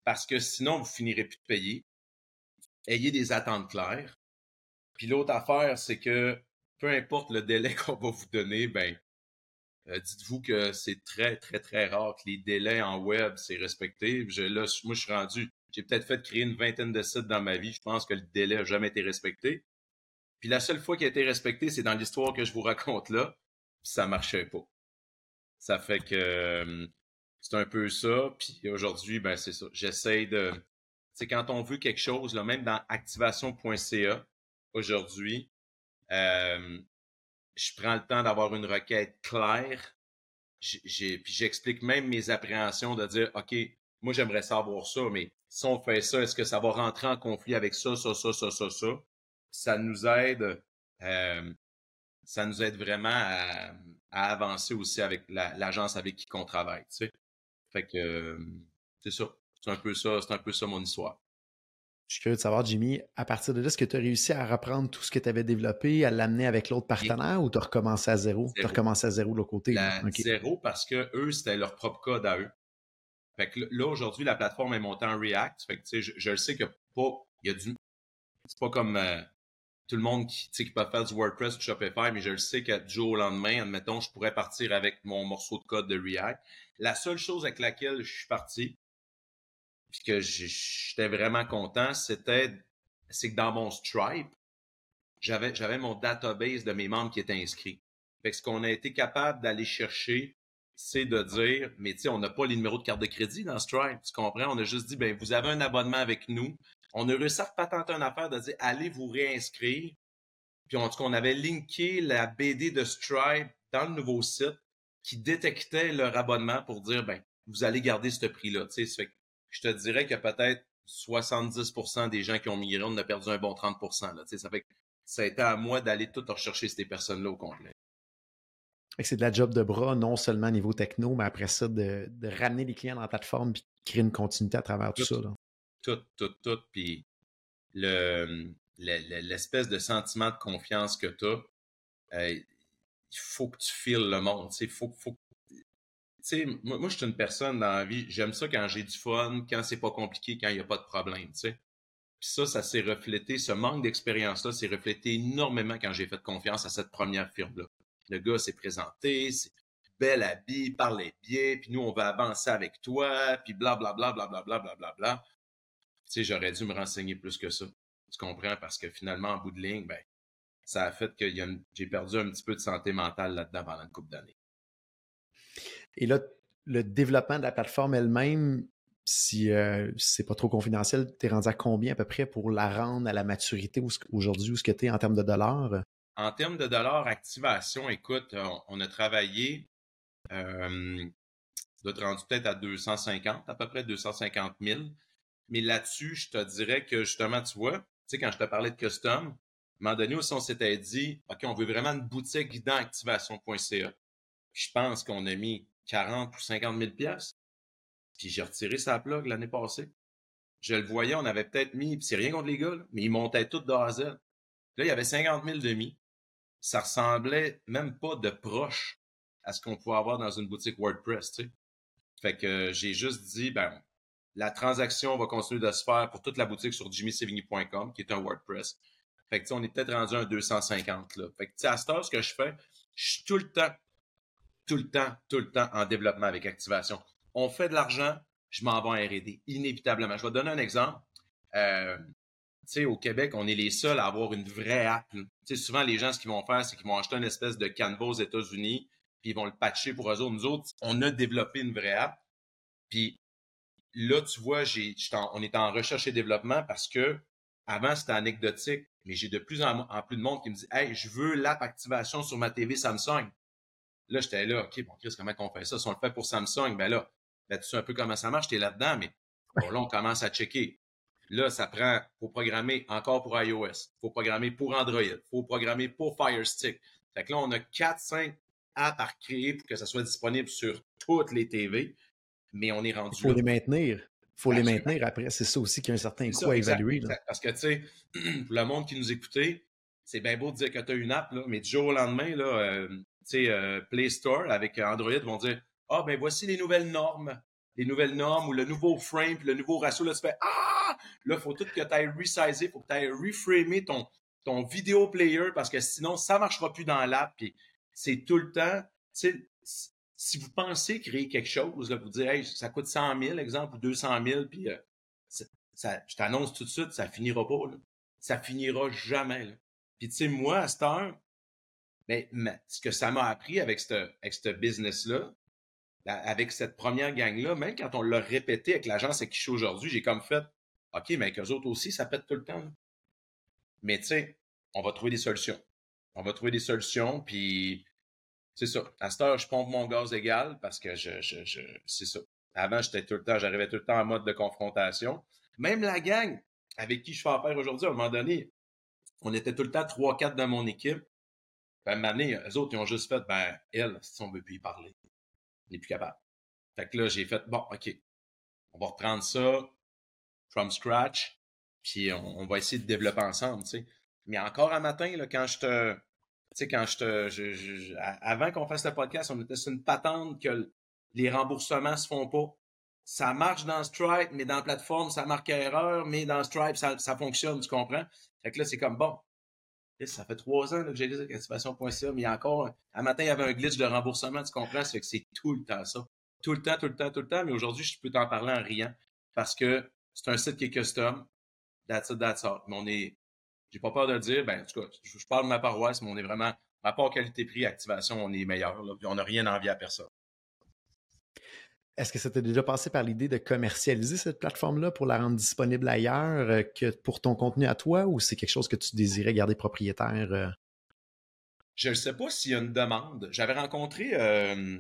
Parce que sinon, vous finirez plus de payer. Ayez des attentes claires. Puis l'autre affaire, c'est que peu importe le délai qu'on va vous donner, ben, euh, dites-vous que c'est très, très, très rare que les délais en web, c'est respecté. Je, là, moi, je suis rendu, J'ai peut-être fait créer une vingtaine de sites dans ma vie. Je pense que le délai n'a jamais été respecté. Puis la seule fois qui a été respecté, c'est dans l'histoire que je vous raconte là. Puis ça marchait pas. Ça fait que euh, c'est un peu ça. Puis aujourd'hui, ben c'est ça. J'essaie de. C'est quand on veut quelque chose, là, même dans activation.ca aujourd'hui, euh, je prends le temps d'avoir une requête claire. J'ai, puis j'explique même mes appréhensions de dire, OK, moi j'aimerais savoir ça, mais si on fait ça, est-ce que ça va rentrer en conflit avec ça, ça, ça, ça, ça, ça? Ça nous aide, euh, ça nous aide vraiment à, avancer aussi avec l'agence avec qui on travaille, tu sais. Fait que euh, c'est ça. C'est un peu ça, c'est un peu ça mon histoire. Je suis curieux de savoir, Jimmy, à partir de là, est-ce que tu as réussi à reprendre tout ce que tu avais développé, à l'amener avec l'autre partenaire ou tu as recommencé à zéro? Tu as recommencé à zéro de l'autre côté? Zéro parce que eux, c'était leur propre code à eux. Fait que là, aujourd'hui, la plateforme est montée en React. Fait que, tu sais, je, je, le sais que pas, il y a du, c'est pas comme euh, tout le monde qui, qui peut faire du WordPress ou Shopify, mais je le sais que du jour au lendemain, admettons, je pourrais partir avec mon morceau de code de React. La seule chose avec laquelle je suis parti, puis que j'étais vraiment content, c'était c'est que dans mon Stripe, j'avais j'avais mon database de mes membres qui étaient inscrits. Fait que ce qu'on a été capable d'aller chercher, c'est de dire, mais tu sais, on n'a pas les numéros de carte de crédit dans Stripe, tu comprends? On a juste dit, ben vous avez un abonnement avec nous. On a réussi à patenter une affaire de dire, allez vous réinscrire. Puis en tout cas, on avait linké la BD de Stripe dans le nouveau site qui détectait leur abonnement pour dire, ben vous allez garder ce prix-là. Tu sais, je te dirais que peut-être 70% des gens qui ont migré, on a perdu un bon 30%. Là, ça fait que ça a été à moi d'aller tout rechercher ces personnes-là au complet. C'est de la job de bras, non seulement au niveau techno, mais après ça, de, ramener les clients dans la plateforme et créer une continuité à travers tout, ça. Tout, tout, tout. Puis l'espèce de sentiment de confiance que tu as, euh, il faut que tu files le monde. Il faut, faut, moi, moi, je suis une personne dans la vie, j'aime ça quand j'ai du fun, quand c'est pas compliqué, quand il n'y a pas de problème, tu sais. Puis ça, ça s'est reflété, ce manque d'expérience-là s'est reflété énormément quand j'ai fait confiance à cette première firme-là. Le gars s'est présenté, c'est bel habit, parlait bien, puis nous, on va avancer avec toi, puis blablabla, blablabla, blablabla. Tu sais, j'aurais dû me renseigner plus que ça. Tu comprends? Parce que finalement, en bout de ligne, ben, ça a fait que j'ai perdu un petit peu de santé mentale là-dedans pendant une couple d'années. Et là, le développement de la plateforme elle-même, si euh, c'est pas trop confidentiel, tu es rendu à combien à peu près pour la rendre à la maturité aujourd'hui où ce que tu es en termes de dollars? En termes de dollars, activation, écoute, on, a travaillé, euh, doit rendu peut-être à 250, à peu près 250 000. Mais là-dessus, je te dirais que justement, tu vois, tu sais, quand je te parlais de custom, à un moment donné aussi, on s'était dit, OK, on veut vraiment une boutique dans activation.ca. Je pense qu'on a mis 40 ou 50 000 pièces. Puis j'ai retiré sa plug l'année passée. Je le voyais, on avait peut-être mis, c'est rien contre les gars, mais ils montaient tout de A à Z. Là, il y avait 50 000 de mis. Ça ressemblait même pas de proche à ce qu'on pouvait avoir dans une boutique WordPress, tu sais. Fait que j'ai juste dit, ben, la transaction va continuer de se faire pour toute la boutique sur jimmysevigny.com, qui est un WordPress. Fait que, on est peut-être rendu à un 250, là. Fait que, à ce ce que je fais, je suis tout le temps tout le temps, tout le temps en développement avec Activation. On fait de l'argent, je m'en vais en R&D, inévitablement. Je vais te donner un exemple. Euh, au Québec, on est les seuls à avoir une vraie app. Souvent, les gens, ce qu'ils vont faire, c'est qu'ils vont acheter une espèce de Canva aux États-Unis, puis ils vont le patcher pour eux autres. Nous autres, on a développé une vraie app. Puis là, tu vois, on est en recherche et développement parce que avant, c'était anecdotique, mais j'ai de plus en, plus de monde qui me dit Hey, je veux l'app activation sur ma TV Samsung. Là, j'étais là, OK, bon, Chris, comment on fait ça? Si on le fait pour Samsung, ben là, ben, tu sais un peu comment ça marche, t'es là-dedans, mais bon, là, on commence à checker. Là, ça prend, faut programmer encore pour iOS, faut programmer pour Android, faut programmer pour Fire Stick. Fait que là, on a 4-5 apps à créer pour que ça soit disponible sur toutes les TV, mais on est rendu Il faut les maintenir. Il faut les maintenir après. C'est ça aussi qui a un certain coût à évaluer. Parce que, tu sais, le monde qui nous écoutait, c'est bien beau de dire que tu as une app, là, mais du jour au lendemain, là, euh, euh, Play Store avec Android vont dire Ah, ben voici les nouvelles normes. Les nouvelles normes ou le nouveau frame, puis le nouveau ratio. Là, tu fais Ah! Là, il faut tout que tu ailles resizer, il faut que tu ailles reframer ton, ton vidéo player parce que sinon, ça ne marchera plus dans l'app. Puis c'est tout le temps. Si vous pensez créer quelque chose, là, vous dites hey, ça coûte 100 000, exemple, ou 200 000, puis euh, ça, je t'annonce tout de suite, ça finira pas. Là. Ça finira jamais. Là. Puis tu sais, moi, à cette heure, ben, ce que ça m'a appris avec ce business-là, avec cette première gang-là, même quand on l'a répété avec l'agence à qui je suis aujourd'hui, j'ai comme fait OK, mais avec eux autres aussi, ça pète tout le temps. Mais tu sais, on va trouver des solutions. On va trouver des solutions, puis c'est ça. À cette heure, je pompe mon gaz égal parce que je, je, je c'est ça. Avant, j'étais tout le temps, j'arrivais tout le temps en mode de confrontation. Même la gang avec qui je fais affaire aujourd'hui, à un moment donné, on était tout le temps trois, quatre dans mon équipe. Ben, donné, eux autres, ils ont juste fait, ben, elle, si on veut plus y parler, on n'est plus capable. Fait que là, j'ai fait, bon, OK, on va reprendre ça from scratch, puis on, va essayer de développer ensemble, tu sais. Mais encore un matin, là, quand je te, sais, quand je te, avant qu'on fasse le podcast, on était sur une patente que les remboursements se font pas. Ça marche dans Stripe, mais dans la plateforme, ça marque erreur, mais dans Stripe, ça, ça fonctionne, tu comprends? Fait que là, c'est comme, bon, ça fait trois ans que j'ai dit activation.ca, mais il y a encore, un matin, il y avait un glitch de remboursement, tu comprends? C'est que c'est tout le temps ça. Tout le temps, tout le temps, tout le temps, mais aujourd'hui, je peux t'en parler en riant parce que c'est un site qui est custom. That's it, that's all. Mais on est, j'ai pas peur de le dire, ben, en tout cas, je, parle de ma paroisse, mais on est vraiment, rapport qualité-prix, activation, on est meilleur, là, puis on n'a rien envie à personne. Est-ce que ça t'est déjà passé par l'idée de commercialiser cette plateforme-là pour la rendre disponible ailleurs euh, que pour ton contenu à toi ou c'est quelque chose que tu désirais garder propriétaire? Euh? Je ne sais pas s'il y a une demande. J'avais rencontré, euh,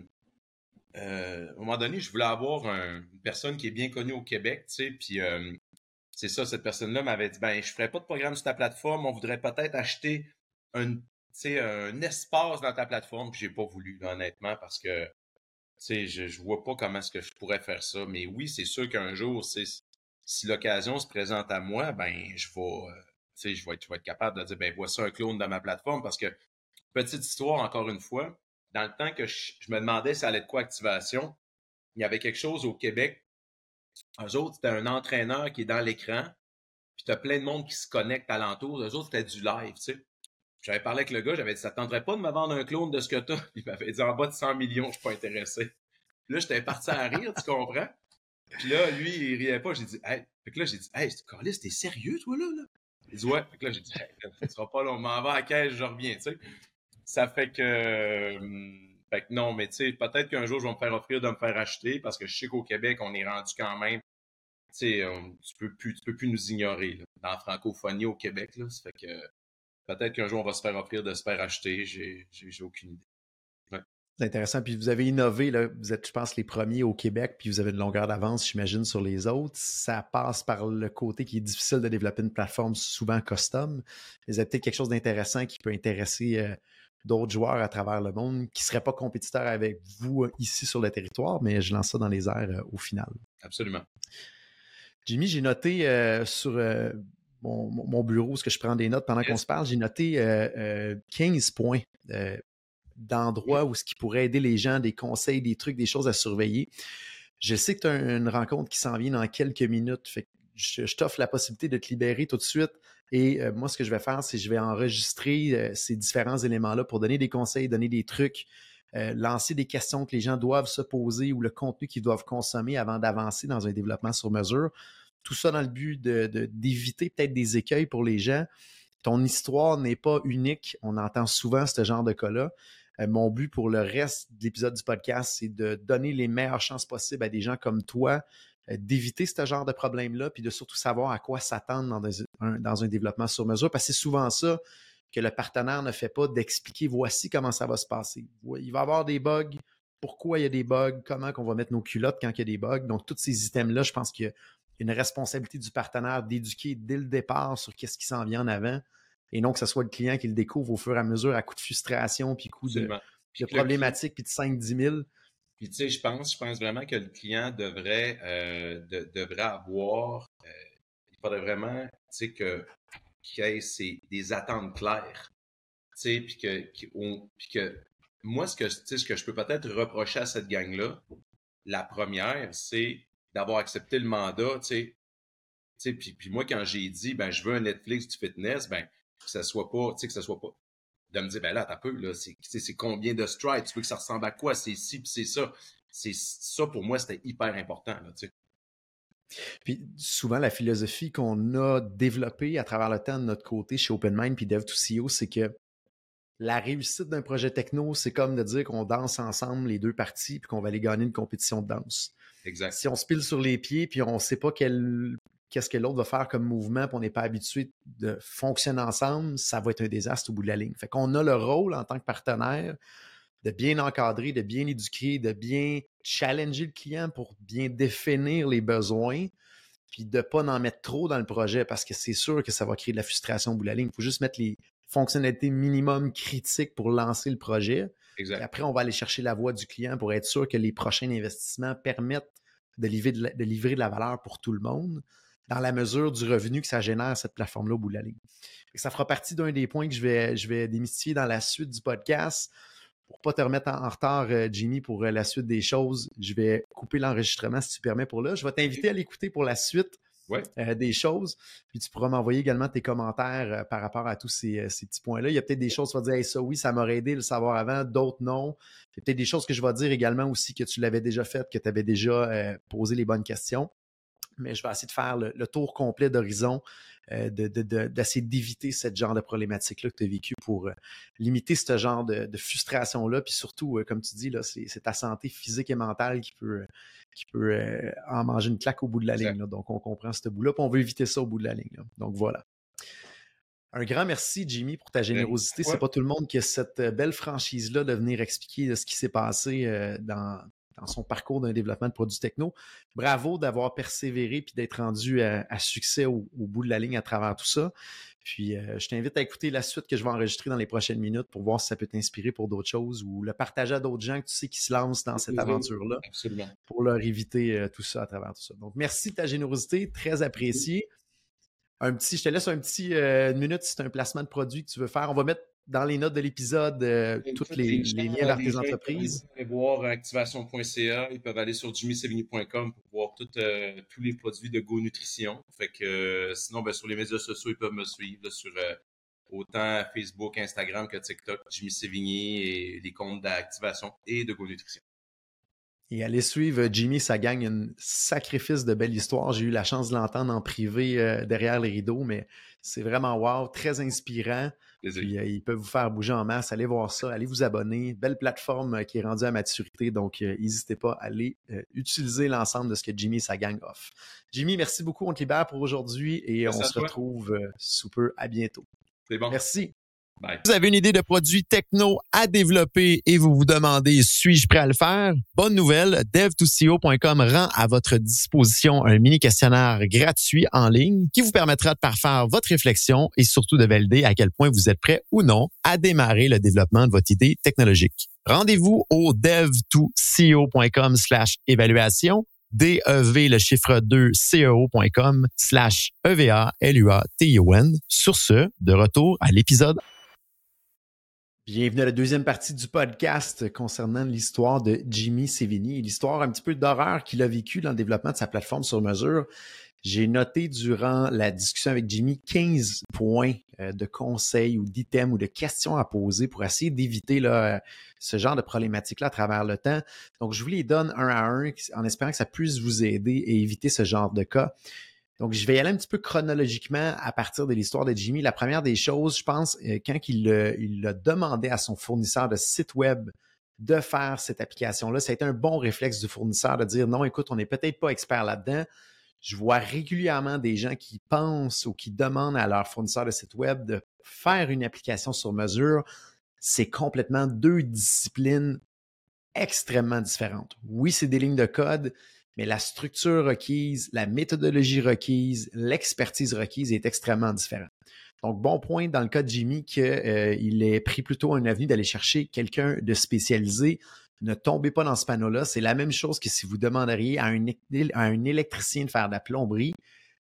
à un moment donné, je voulais avoir une personne qui est bien connue au Québec, tu sais, puis c'est ça, cette personne-là m'avait dit, ben, je ferai pas de programme sur ta plateforme, on voudrait peut-être acheter un, un espace dans ta plateforme, puis j'ai pas voulu, honnêtement, parce que je, je vois pas comment est-ce que je pourrais faire ça. Mais oui, c'est sûr qu'un jour, si l'occasion se présente à moi, ben, je vais, euh, je être, je vais être capable de dire, ben, voici un clone de ma plateforme parce que, petite histoire, encore une fois, dans le temps que je, me demandais ça allait être quoi activation, il y avait quelque chose au Québec. Eux autres, c'était un entraîneur qui est dans l'écran, puis t'as plein de monde qui se connecte alentour. Eux autres, c'était du live, tu sais. J'avais parlé avec le gars, j'avais dit, ça ne pas de me vendre un clone de ce que t'as? Il m'avait dit, en bas de 100 millions, je suis pas intéressé. Puis là, j'étais parti à rire, tu comprends? Puis là, lui, il riait pas. J'ai dit, hey. Fait que là, j'ai dit, hey, Carlis, t'es sérieux, toi, là? là? Il dit, ouais. Fait que là, j'ai dit, hey, ça sera pas long, on m'en va à la caisse, je reviens, tu sais. Ça fait que, euh, fait que non, mais tu sais, peut-être qu'un jour, je vais me faire offrir de me faire acheter parce que je sais qu'au Québec, on est rendu quand même, tu tu peux plus, tu peux plus nous ignorer, dans la francophonie au Québec, là. Fait que, peut-être qu'un jour, on va se faire offrir de se faire acheter. J'ai, j'ai, aucune idée. C'est intéressant. Puis vous avez innové, là. vous êtes, je pense, les premiers au Québec, puis vous avez une longueur d'avance, j'imagine, sur les autres. Ça passe par le côté qui est difficile de développer une plateforme souvent custom. Vous avez peut-être quelque chose d'intéressant qui peut intéresser euh, d'autres joueurs à travers le monde qui ne seraient pas compétiteurs avec vous euh, ici sur le territoire, mais je lance ça dans les airs euh, au final. Absolument. Jimmy, j'ai noté sur mon, bureau, ce que je prends des notes pendant qu'on se parle, j'ai noté 15 euh, euh, points euh, d'endroits où ce qui pourrait aider les gens, des conseils, des trucs, des choses à surveiller. Je sais que tu as une rencontre qui s'en vient dans quelques minutes. Fait je, t'offre la possibilité de te libérer tout de suite. Et moi, ce que je vais faire, c'est je vais enregistrer ces différents éléments-là pour donner des conseils, donner des trucs, lancer des questions que les gens doivent se poser ou le contenu qu'ils doivent consommer avant d'avancer dans un développement sur mesure. Tout ça dans le but d'éviter peut-être des écueils pour les gens. Ton histoire n'est pas unique. On entend souvent ce genre de cas-là. Euh, mon but pour le reste de l'épisode du podcast, c'est de donner les meilleures chances possibles à des gens comme toi, euh, d'éviter ce genre de problème-là, puis de surtout savoir à quoi s'attendre dans, un, développement sur mesure, parce que c'est souvent ça que le partenaire ne fait pas, d'expliquer voici comment ça va se passer. Il va y avoir des bugs, pourquoi il y a des bugs, comment on va mettre nos culottes quand il y a des bugs? Donc, tous ces items-là, je pense qu'il y a une responsabilité du partenaire d'éduquer dès le départ sur qu'est-ce qui s'en vient en avant et non que ce soit le client qui le découvre au fur et à mesure à coup de frustration, puis coup de, problématiques, puis de 5-10 000. Puis tu sais, je pense, je pense vraiment que le client devrait, euh, devrait avoir, euh, il faudrait vraiment, tu sais, que qu'il y ait des attentes claires. Tu sais, puis que, puis que moi, ce que, ce que je peux peut-être reprocher à cette gang-là, la première, c'est d'avoir accepté le mandat, tu sais. Puis, puis moi, quand j'ai dit, ben, je veux un Netflix du fitness, ben, que ça soit pas, tu sais, que ça soit pas, de me dire, ben là, t'as peu, là, c'est, combien de strides, tu veux que ça ressemble à quoi, c'est ci, puis c'est ça. C'est ça, pour moi, c'était hyper important, là, tu sais. Puis souvent, la philosophie qu'on a développée à travers le temps de notre côté chez OpenMind puis Dev2CO, c'est que la réussite d'un projet techno, c'est comme de dire qu'on danse ensemble les deux parties puis qu'on va aller gagner une compétition de danse. Exact. Si on se pile sur les pieds puis on ne sait pas qu'est-ce que l'autre va faire comme mouvement puis on n'est pas habitué de fonctionner ensemble, ça va être un désastre au bout de la ligne. Fait qu'on a le rôle en tant que partenaire de bien encadrer, de bien éduquer, de bien challenger le client pour bien définir les besoins, puis de ne pas en mettre trop dans le projet parce que c'est sûr que ça va créer de la frustration au bout de la ligne. Il faut juste mettre les fonctionnalités minimum critiques pour lancer le projet. Exact. après, on va aller chercher la voix du client pour être sûr que les prochains investissements permettent de livrer de la, de livrer de la valeur pour tout le monde dans la mesure du revenu que ça génère cette plateforme-là au bout de la ligne. ça fera partie d'un des points que je vais, je vais démystifier dans la suite du podcast pour pas te remettre en, retard, euh, Jimmy, pour euh, la suite des choses, je vais couper l'enregistrement si tu permets pour là. Je vais t'inviter à l'écouter pour la suite euh, des choses. Puis tu pourras m'envoyer également tes commentaires par rapport à tous ces, petits points-là. Il y a peut-être des choses que tu vas dire ça oui, ça m'aurait aidé le savoir avant, d'autres non. Il y a peut-être des choses que je vais dire également aussi que tu l'avais déjà fait, que tu avais déjà posé les bonnes questions. Mais je vais essayer de faire le tour complet d'horizon euh, d'essayer d'éviter ce genre de problématique-là que tu as vécu pour euh, limiter ce genre de, frustration-là. Puis surtout, euh, comme tu dis, c'est ta santé physique et mentale qui peut, qui peut en manger une claque au bout de la ligne. Donc, on comprend ce bout-là, puis on veut éviter ça au bout de la ligne. Donc, voilà. Un grand merci, Jimmy, pour ta ben, générosité. C'est pas tout le monde qui a cette belle franchise-là de venir expliquer ce qui s'est passé dans, dans son parcours d'un développement de produits techno. Bravo d'avoir persévéré puis d'être rendu à, succès au, bout de la ligne à travers tout ça. Puis euh, je t'invite à écouter la suite que je vais enregistrer dans les prochaines minutes pour voir si ça peut t'inspirer pour d'autres choses ou le partager à d'autres gens que tu sais qui se lancent dans cette aventure-là. Pour leur éviter euh, tout ça à travers tout ça. Donc merci de ta générosité, très apprécié. Un petit, je te laisse un petit euh, minute si c'est un placement de produit que tu veux faire. On va mettre dans les notes de l'épisode euh, tous les, liens vers tes entreprises. Ils peuvent voir activation.ca, ils peuvent aller sur jimmysevigny.com pour voir euh, tous les produits de Go Nutrition. Fait que euh, sinon, ben, sur les médias sociaux, ils peuvent me suivre sur autant Facebook, Instagram que TikTok, Jimmy Sévigny et les comptes d'activation et de Go Nutrition. Et allez suivre Jimmy, ça gagne un sacrifice de belle histoire. J'ai eu la chance de l'entendre en privé derrière les rideaux, mais c'est vraiment wow, très inspirant. Puis, euh, ils peuvent vous faire bouger en masse. Allez voir ça, allez vous abonner. Belle plateforme euh, qui est rendue à maturité. Donc, euh, n'hésitez pas à aller utiliser l'ensemble de ce que Jimmy et sa gang offre. Jimmy, merci beaucoup. On te libère pour aujourd'hui et on se retrouve sous peu. À bientôt. C'est bon. Merci. Vous avez une idée de produit techno à développer et vous vous demandez suis-je prêt à le faire? Bonne nouvelle, dev2co.com rend à votre disposition un mini questionnaire gratuit en ligne qui vous permettra de parfaire votre réflexion et surtout de valider à quel point vous êtes prêt ou non à démarrer le développement de votre idée technologique. Rendez-vous au dev2co.com slash évaluation DEV, le chiffre 2, CEO.com slash EVA, L-U-A-T-I-O-N. Sur ce, de retour à l'épisode Bienvenue à la deuxième partie du podcast concernant l'histoire de Jimmy Sevigny, l'histoire un petit peu d'horreur qu'il a vécu dans le développement de sa plateforme sur mesure. J'ai noté durant la discussion avec Jimmy 15 points euh, de conseils ou d'items ou de questions à poser pour essayer d'éviter ce genre de problématiques-là à travers le temps. Donc, je vous les donne un à un en espérant que ça puisse vous aider et éviter ce genre de cas. Donc, je vais y aller un petit peu chronologiquement à partir de l'histoire de Jimmy. La première des choses, je pense, euh, quand il, il a demandé à son fournisseur de site web de faire cette application-là, ça a été un bon réflexe du fournisseur de dire non, écoute, on n'est peut-être pas expert là-dedans. Je vois régulièrement des gens qui pensent ou qui demandent à leur fournisseur de site web de faire une application sur mesure. C'est complètement deux disciplines extrêmement différentes. Oui, c'est des lignes de code, mais la structure requise, la méthodologie requise, l'expertise requise est extrêmement différente. Donc, bon point dans le cas de Jimmy qu'il euh, est pris plutôt un avenue d'aller chercher quelqu'un de spécialisé. Ne tombez pas dans ce panneau-là. C'est la même chose que si vous demanderiez à un, à un électricien de faire de la plomberie.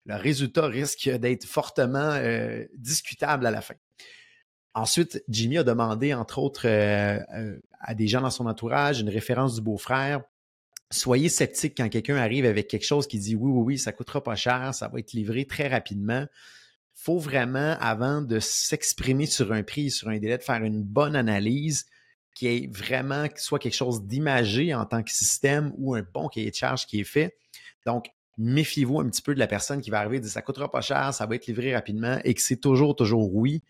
Le résultat risque d'être fortement euh, discutable à la fin. Ensuite, Jimmy a demandé, entre autres, euh, à des gens dans son entourage, une référence du beau-frère soyez sceptique quand quelqu'un arrive avec quelque chose qui dit oui, oui, oui, ça coûtera pas cher, ça va être livré très rapidement. faut vraiment, avant de s'exprimer sur un prix, sur un délai, de faire une bonne analyse qui est vraiment soit quelque chose d'imagé en tant que système ou un bon cahier de charge qui est fait. Donc, méfiez-vous un petit peu de la personne qui va arriver et dire ça coûtera pas cher, ça va être livré rapidement et que c'est toujours, toujours oui.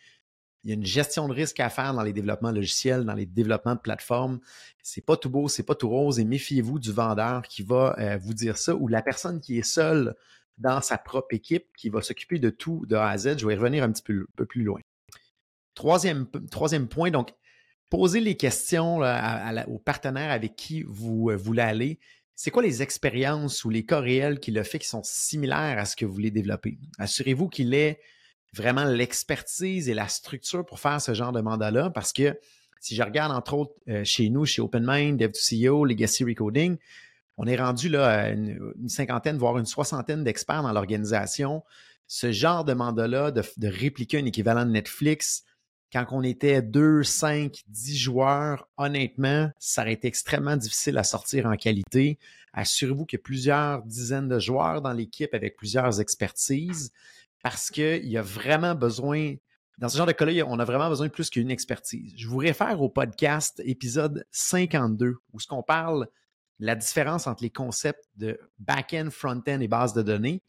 Il y a une gestion de risque à faire dans les développements logiciels, dans les développements de plateformes. C'est pas tout beau, c'est pas tout rose et méfiez-vous du vendeur qui va euh, vous dire ça ou la personne qui est seule dans sa propre équipe qui va s'occuper de tout de A à Z. Je vais y revenir un petit peu, plus loin. Troisième, point, donc, posez les questions aux partenaires avec qui vous euh, voulez aller. C'est quoi les expériences ou les cas réels qui le fait qui sont similaires à ce que vous voulez développer? Assurez-vous qu'il ait vraiment l'expertise et la structure pour faire ce genre de mandat-là parce que si je regarde entre autres euh, chez nous, chez OpenMind, Dev2CEO, Legacy Recoding, on est rendu là une, cinquantaine, voire une soixantaine d'experts dans l'organisation. Ce genre de mandat-là, de, de, répliquer un équivalent de Netflix, quand on était 2, 5, 10 joueurs, honnêtement, ça aurait été extrêmement difficile à sortir en qualité. Assurez-vous qu'il y a plusieurs dizaines de joueurs dans l'équipe avec plusieurs expertises parce qu'il y a vraiment besoin, dans ce genre de cas-là, on a vraiment besoin de plus qu'une expertise. Je vous réfère au podcast épisode 52 où ce qu'on parle la différence entre les concepts de back-end, front-end et base de données.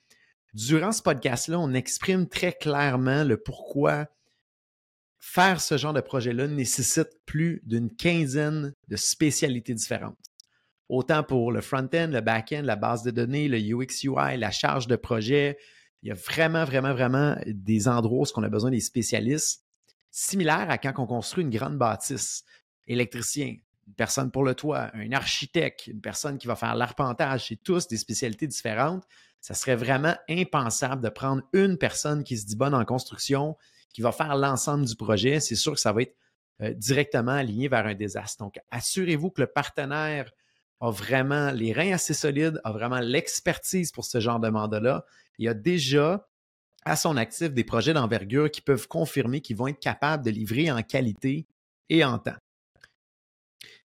Durant ce podcast-là, on exprime très clairement le pourquoi faire ce genre de projet-là nécessite plus d'une quinzaine de spécialités différentes. Autant pour le front-end, le back-end, la base de données, le UX, UI, la charge de projet. Il y a vraiment, vraiment, vraiment des endroits où on a besoin des spécialistes, similaires à quand on construit une grande bâtisse. Électricien, une personne pour le toit, un architecte, une personne qui va faire l'arpentage, c'est tous des spécialités différentes. Ça serait vraiment impensable de prendre une personne qui se dit bonne en construction qui va faire l'ensemble du projet, c'est sûr que ça va être euh, directement aligné vers un désastre. Donc, assurez-vous que le partenaire a vraiment les reins assez solides, a vraiment l'expertise pour ce genre de mandat-là. Il a déjà à son actif des projets d'envergure qui peuvent confirmer qu'ils vont être capables de livrer en qualité et en temps.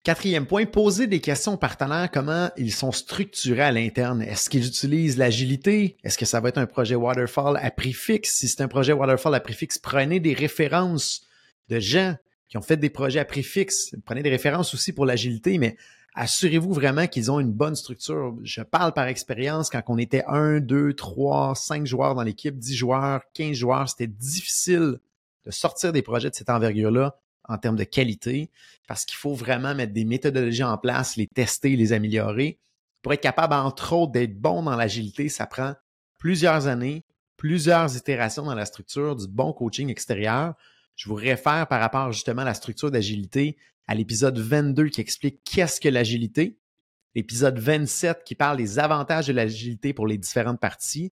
Quatrième point, poser des questions aux partenaires, comment ils sont structurés à l'interne. Est-ce qu'ils utilisent l'agilité? Est-ce que ça va être un projet waterfall à prix fixe? Si c'est un projet waterfall à prix fixe, prenez des références de gens qui ont fait des projets à prix fixe. Prenez des références aussi pour l'agilité, mais assurez-vous vraiment qu'ils ont une bonne structure. Je parle par expérience, quand on était un, deux, trois, cinq joueurs dans l'équipe, dix joueurs, quinze joueurs, c'était difficile de sortir des projets de cette envergure-là en termes de qualité, parce qu'il faut vraiment mettre des méthodologies en place, les tester, les améliorer. Pour être capable, entre autres, d'être bon dans l'agilité, ça prend plusieurs années, plusieurs itérations dans la structure, du bon coaching extérieur. Je vous réfère par rapport justement à la structure d'agilité à l'épisode 22 qui explique qu'est-ce que l'agilité, l'épisode 27 qui parle des avantages de l'agilité pour les différentes parties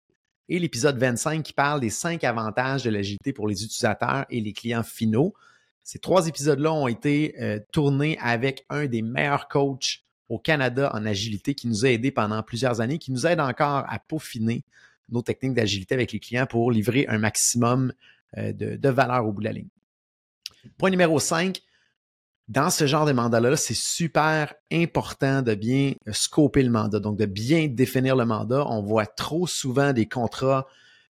et l'épisode 25 qui parle des cinq avantages de l'agilité pour les utilisateurs et les clients finaux. Ces trois épisodes-là ont été euh, tournés avec un des meilleurs coachs au Canada en agilité qui nous a aidés pendant plusieurs années, qui nous aide encore à peaufiner nos techniques d'agilité avec les clients pour livrer un maximum euh, de, de, valeur au bout de la ligne. Point numéro 5, dans ce genre de mandat-là, c'est super important de bien scoper le mandat, donc de bien définir le mandat. On voit trop souvent des contrats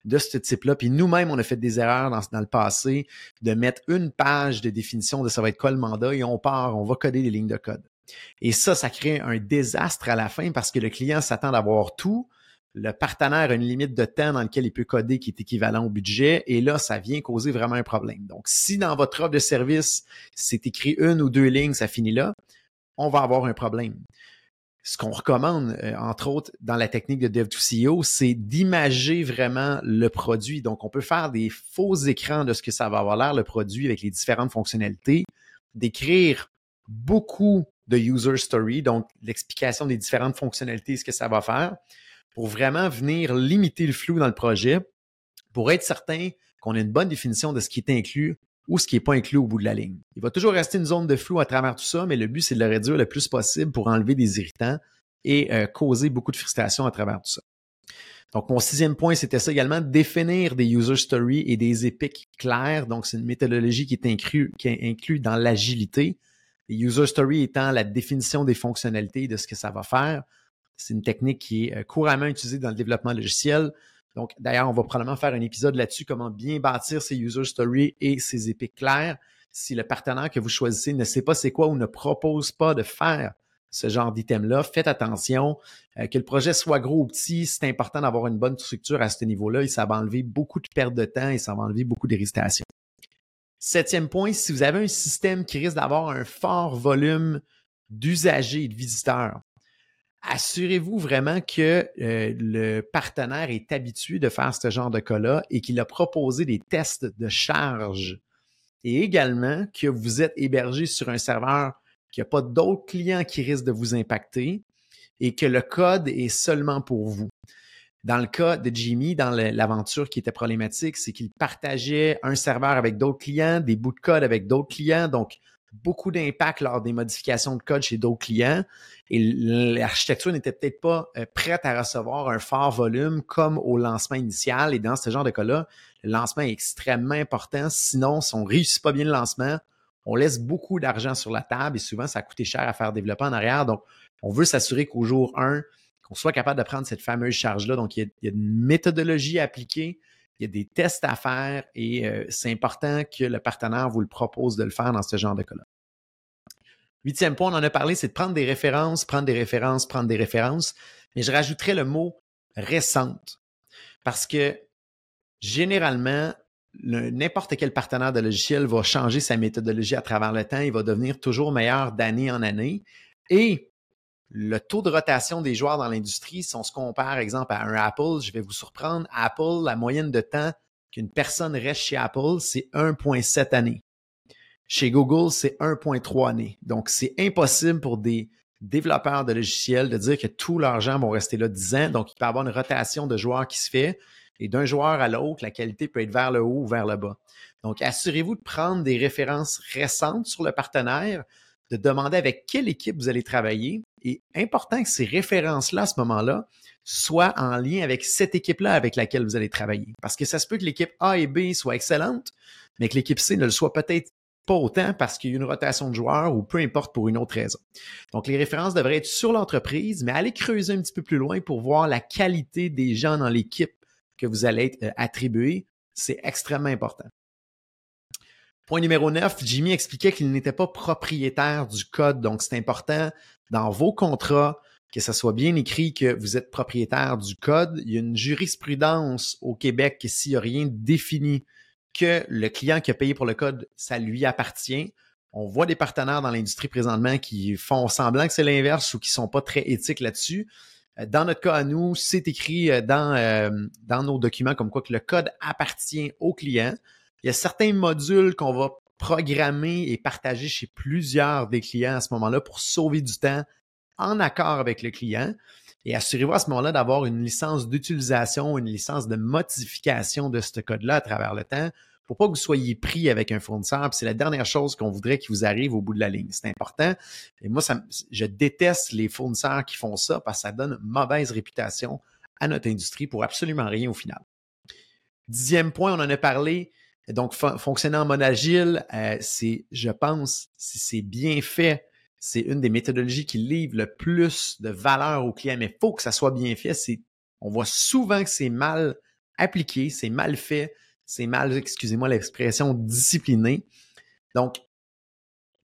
de ce type-là. Puis nous-mêmes, on a fait des erreurs dans, le passé de mettre une page de définition de ça va être quoi le mandat et on part, on va coder des lignes de code. Et ça, ça crée un désastre à la fin parce que le client s'attend d'avoir tout. Le partenaire a une limite de temps dans lequel il peut coder qui est équivalent au budget. Et là, ça vient causer vraiment un problème. Donc, si dans votre offre de service, c'est écrit une ou deux lignes, ça finit là, on va avoir un problème ce qu'on recommande, euh, entre autres, dans la technique de Dev2CEO, c'est d'imager vraiment le produit. Donc, on peut faire des faux écrans de ce que ça va avoir l'air, le produit, avec les différentes fonctionnalités, d'écrire beaucoup de user story, donc l'explication des différentes fonctionnalités, ce que ça va faire, pour vraiment venir limiter le flou dans le projet, pour être certain qu'on ait une bonne définition de ce qui est inclus ou ce qui n'est pas inclus au bout de la ligne. Il va toujours rester une zone de flou à travers tout ça, mais le but, c'est de le réduire le plus possible pour enlever des irritants et euh, causer beaucoup de frustration à travers tout ça. Donc, mon sixième point, c'était ça également, définir des user stories et des épiques clairs. Donc, c'est une méthodologie qui est inclue, inclus dans l'agilité. Les user stories étant la définition des fonctionnalités de ce que ça va faire. C'est une technique qui est euh, couramment utilisée dans le développement logiciel. Donc, d'ailleurs, on va probablement faire un épisode là-dessus, comment bien bâtir ses user stories et ses épiques clairs. Si le partenaire que vous choisissez ne sait pas c'est quoi ou ne propose pas de faire ce genre d'item-là. Faites attention. Euh, que le projet soit gros ou petit, c'est important d'avoir une bonne structure à ce niveau-là et ça va enlever beaucoup de perte de temps et ça va enlever beaucoup d'irritation. Septième point, si vous avez un système qui risque d'avoir un fort volume d'usagers et de visiteurs, assurez-vous vraiment que euh, le partenaire est habitué de faire ce genre de cas-là et qu'il a proposé des tests de charge et également que vous êtes hébergé sur un serveur qu'il n'y a pas d'autres clients qui risquent de vous impacter et que le code est seulement pour vous. Dans le cas de Jimmy, dans l'aventure qui était problématique, c'est qu'il partageait un serveur avec d'autres clients, des bouts de code avec d'autres clients, donc beaucoup d'impact lors des modifications de code chez d'autres clients. Et l'architecture n'était peut-être pas euh, prête à recevoir un fort volume comme au lancement initial. Et dans ce genre de cas-là, le lancement est extrêmement important. Sinon, si on ne réussit pas bien le lancement, on laisse beaucoup d'argent sur la table et souvent, ça a coûté cher à faire développer en arrière. Donc, on veut s'assurer qu'au jour 1, qu'on soit capable de prendre cette fameuse charge-là. Donc, il y, a, une méthodologie appliquée, il y a des tests à faire et euh, c'est important que le partenaire vous le propose de le faire dans ce genre de cas-là. Huitième point, on en a parlé, c'est de prendre des références, prendre des références, prendre des références. Mais je rajouterais le mot récente. Parce que généralement, n'importe quel partenaire de logiciel va changer sa méthodologie à travers le temps. Il va devenir toujours meilleur d'année en année. Et le taux de rotation des joueurs dans l'industrie, si on se compare, par exemple, à un Apple, je vais vous surprendre, Apple, la moyenne de temps qu'une personne reste chez Apple, c'est 1,7 années. Chez Google, c'est 1,3 années. Donc, c'est impossible pour des développeurs de logiciels de dire que tout leur argent vont rester là 10 ans. Donc, il peut y avoir une rotation de joueurs qui se fait. Et d'un joueur à l'autre, la qualité peut être vers le haut ou vers le bas. Donc, assurez-vous de prendre des références récentes sur le partenaire, de demander avec quelle équipe vous allez travailler. Et important que ces références-là, à ce moment-là, soient en lien avec cette équipe-là avec laquelle vous allez travailler. Parce que ça se peut que l'équipe A et B soient excellentes, mais que l'équipe C ne le soit peut-être pas autant parce qu'il y a une rotation de joueurs ou peu importe pour une autre raison. Donc, les références devraient être sur l'entreprise, mais allez creuser un petit peu plus loin pour voir la qualité des gens dans l'équipe que vous allez être euh, attribuer. C'est extrêmement important. Point numéro 9, Jimmy expliquait qu'il n'était pas propriétaire du code. Donc, c'est important dans vos contrats que ça soit bien écrit que vous êtes propriétaire du code. Il y a une jurisprudence au Québec que s'il n'y a rien défini que le client qui a payé pour le code, ça lui appartient. On voit des partenaires dans l'industrie présentement qui font semblant que c'est l'inverse ou qui sont pas très éthiques là-dessus. Euh, dans notre cas à nous, c'est écrit euh, dans, euh, dans nos documents comme quoi que le code appartient au client. Il y a certains modules qu'on va programmer et partager chez plusieurs des clients à ce moment-là pour sauver du temps en accord avec le client. Et assurez-vous à ce moment-là d'avoir une licence d'utilisation, une licence de modification de ce code-là à travers le temps pour pas que vous soyez pris avec un fournisseur. C'est la dernière chose qu'on voudrait qu'il vous arrive au bout de la ligne. C'est important. Et moi, je déteste les fournisseurs qui font ça parce que ça donne une mauvaise réputation à notre industrie pour absolument rien au final. Dixième point, on en a parlé. Donc, fonctionner en mode agile, euh, c'est, je pense, si c'est bien fait, c'est une des méthodologies qui livre le plus de valeur aux clients, mais il faut que ça soit bien fait. C'est, on voit souvent que c'est mal appliqué, c'est mal fait, c'est mal, excusez-moi l'expression, discipliné. Donc,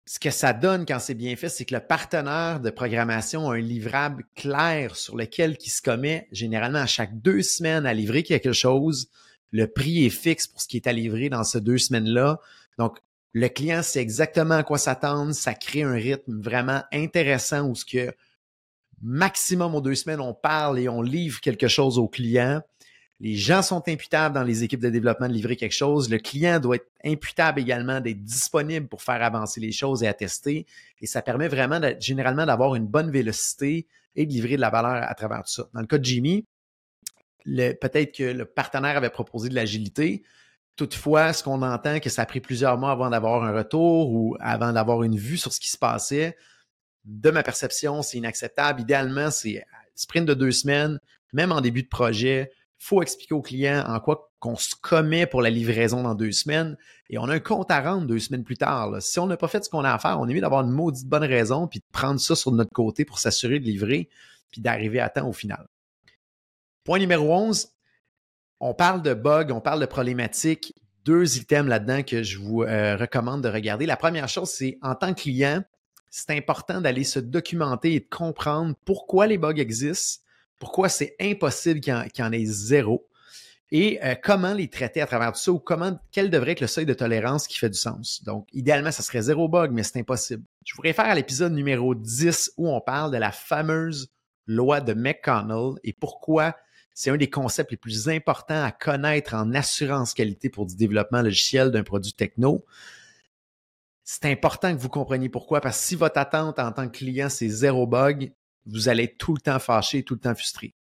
ce que ça donne quand c'est bien fait, c'est que le partenaire de programmation a un livrable clair sur lequel il se commet généralement à chaque deux semaines à livrer quelque chose. Le prix est fixe pour ce qui est à livrer dans ces deux semaines-là. Donc, le client sait exactement à quoi s'attendre. Ça crée un rythme vraiment intéressant où ce que maximum aux deux semaines, on parle et on livre quelque chose au client. Les gens sont imputables dans les équipes de développement de livrer quelque chose. Le client doit être imputable également d'être disponible pour faire avancer les choses et attester. Et ça permet vraiment généralement d'avoir une bonne vélocité et de livrer de la valeur à travers tout ça. Dans le cas de Jimmy, peut-être que le partenaire avait proposé de l'agilité. Toutefois, ce qu'on entend, que ça a pris plusieurs mois avant d'avoir un retour ou avant d'avoir une vue sur ce qui se passait, de ma perception, c'est inacceptable. Idéalement, c'est sprint de deux semaines, même en début de projet. faut expliquer au client en quoi qu'on se commet pour la livraison dans deux semaines et on a un compte à rendre deux semaines plus tard. Si on n'a pas fait ce qu'on a à faire, on est mieux d'avoir une maudite bonne raison puis de prendre ça sur notre côté pour s'assurer de livrer puis d'arriver à temps au final. Point numéro 11, on parle de bugs, on parle de problématiques. Deux items là-dedans que je vous euh, recommande de regarder. La première chose, c'est en tant que client, c'est important d'aller se documenter et de comprendre pourquoi les bugs existent, pourquoi c'est impossible qu'il y, en ait zéro et euh, comment les traiter à travers tout ça ou comment, quel devrait être le seuil de tolérance qui fait du sens. Donc, idéalement, ça serait zéro bug, mais c'est impossible. Je vous réfère à l'épisode numéro 10 où on parle de la fameuse loi de McConnell et pourquoi c'est un des concepts les plus importants à connaître en assurance qualité pour du développement logiciel d'un produit techno. C'est important que vous compreniez pourquoi, parce que si votre attente en tant que client, c'est zéro bug, vous allez être tout le temps fâché, tout le temps frustré.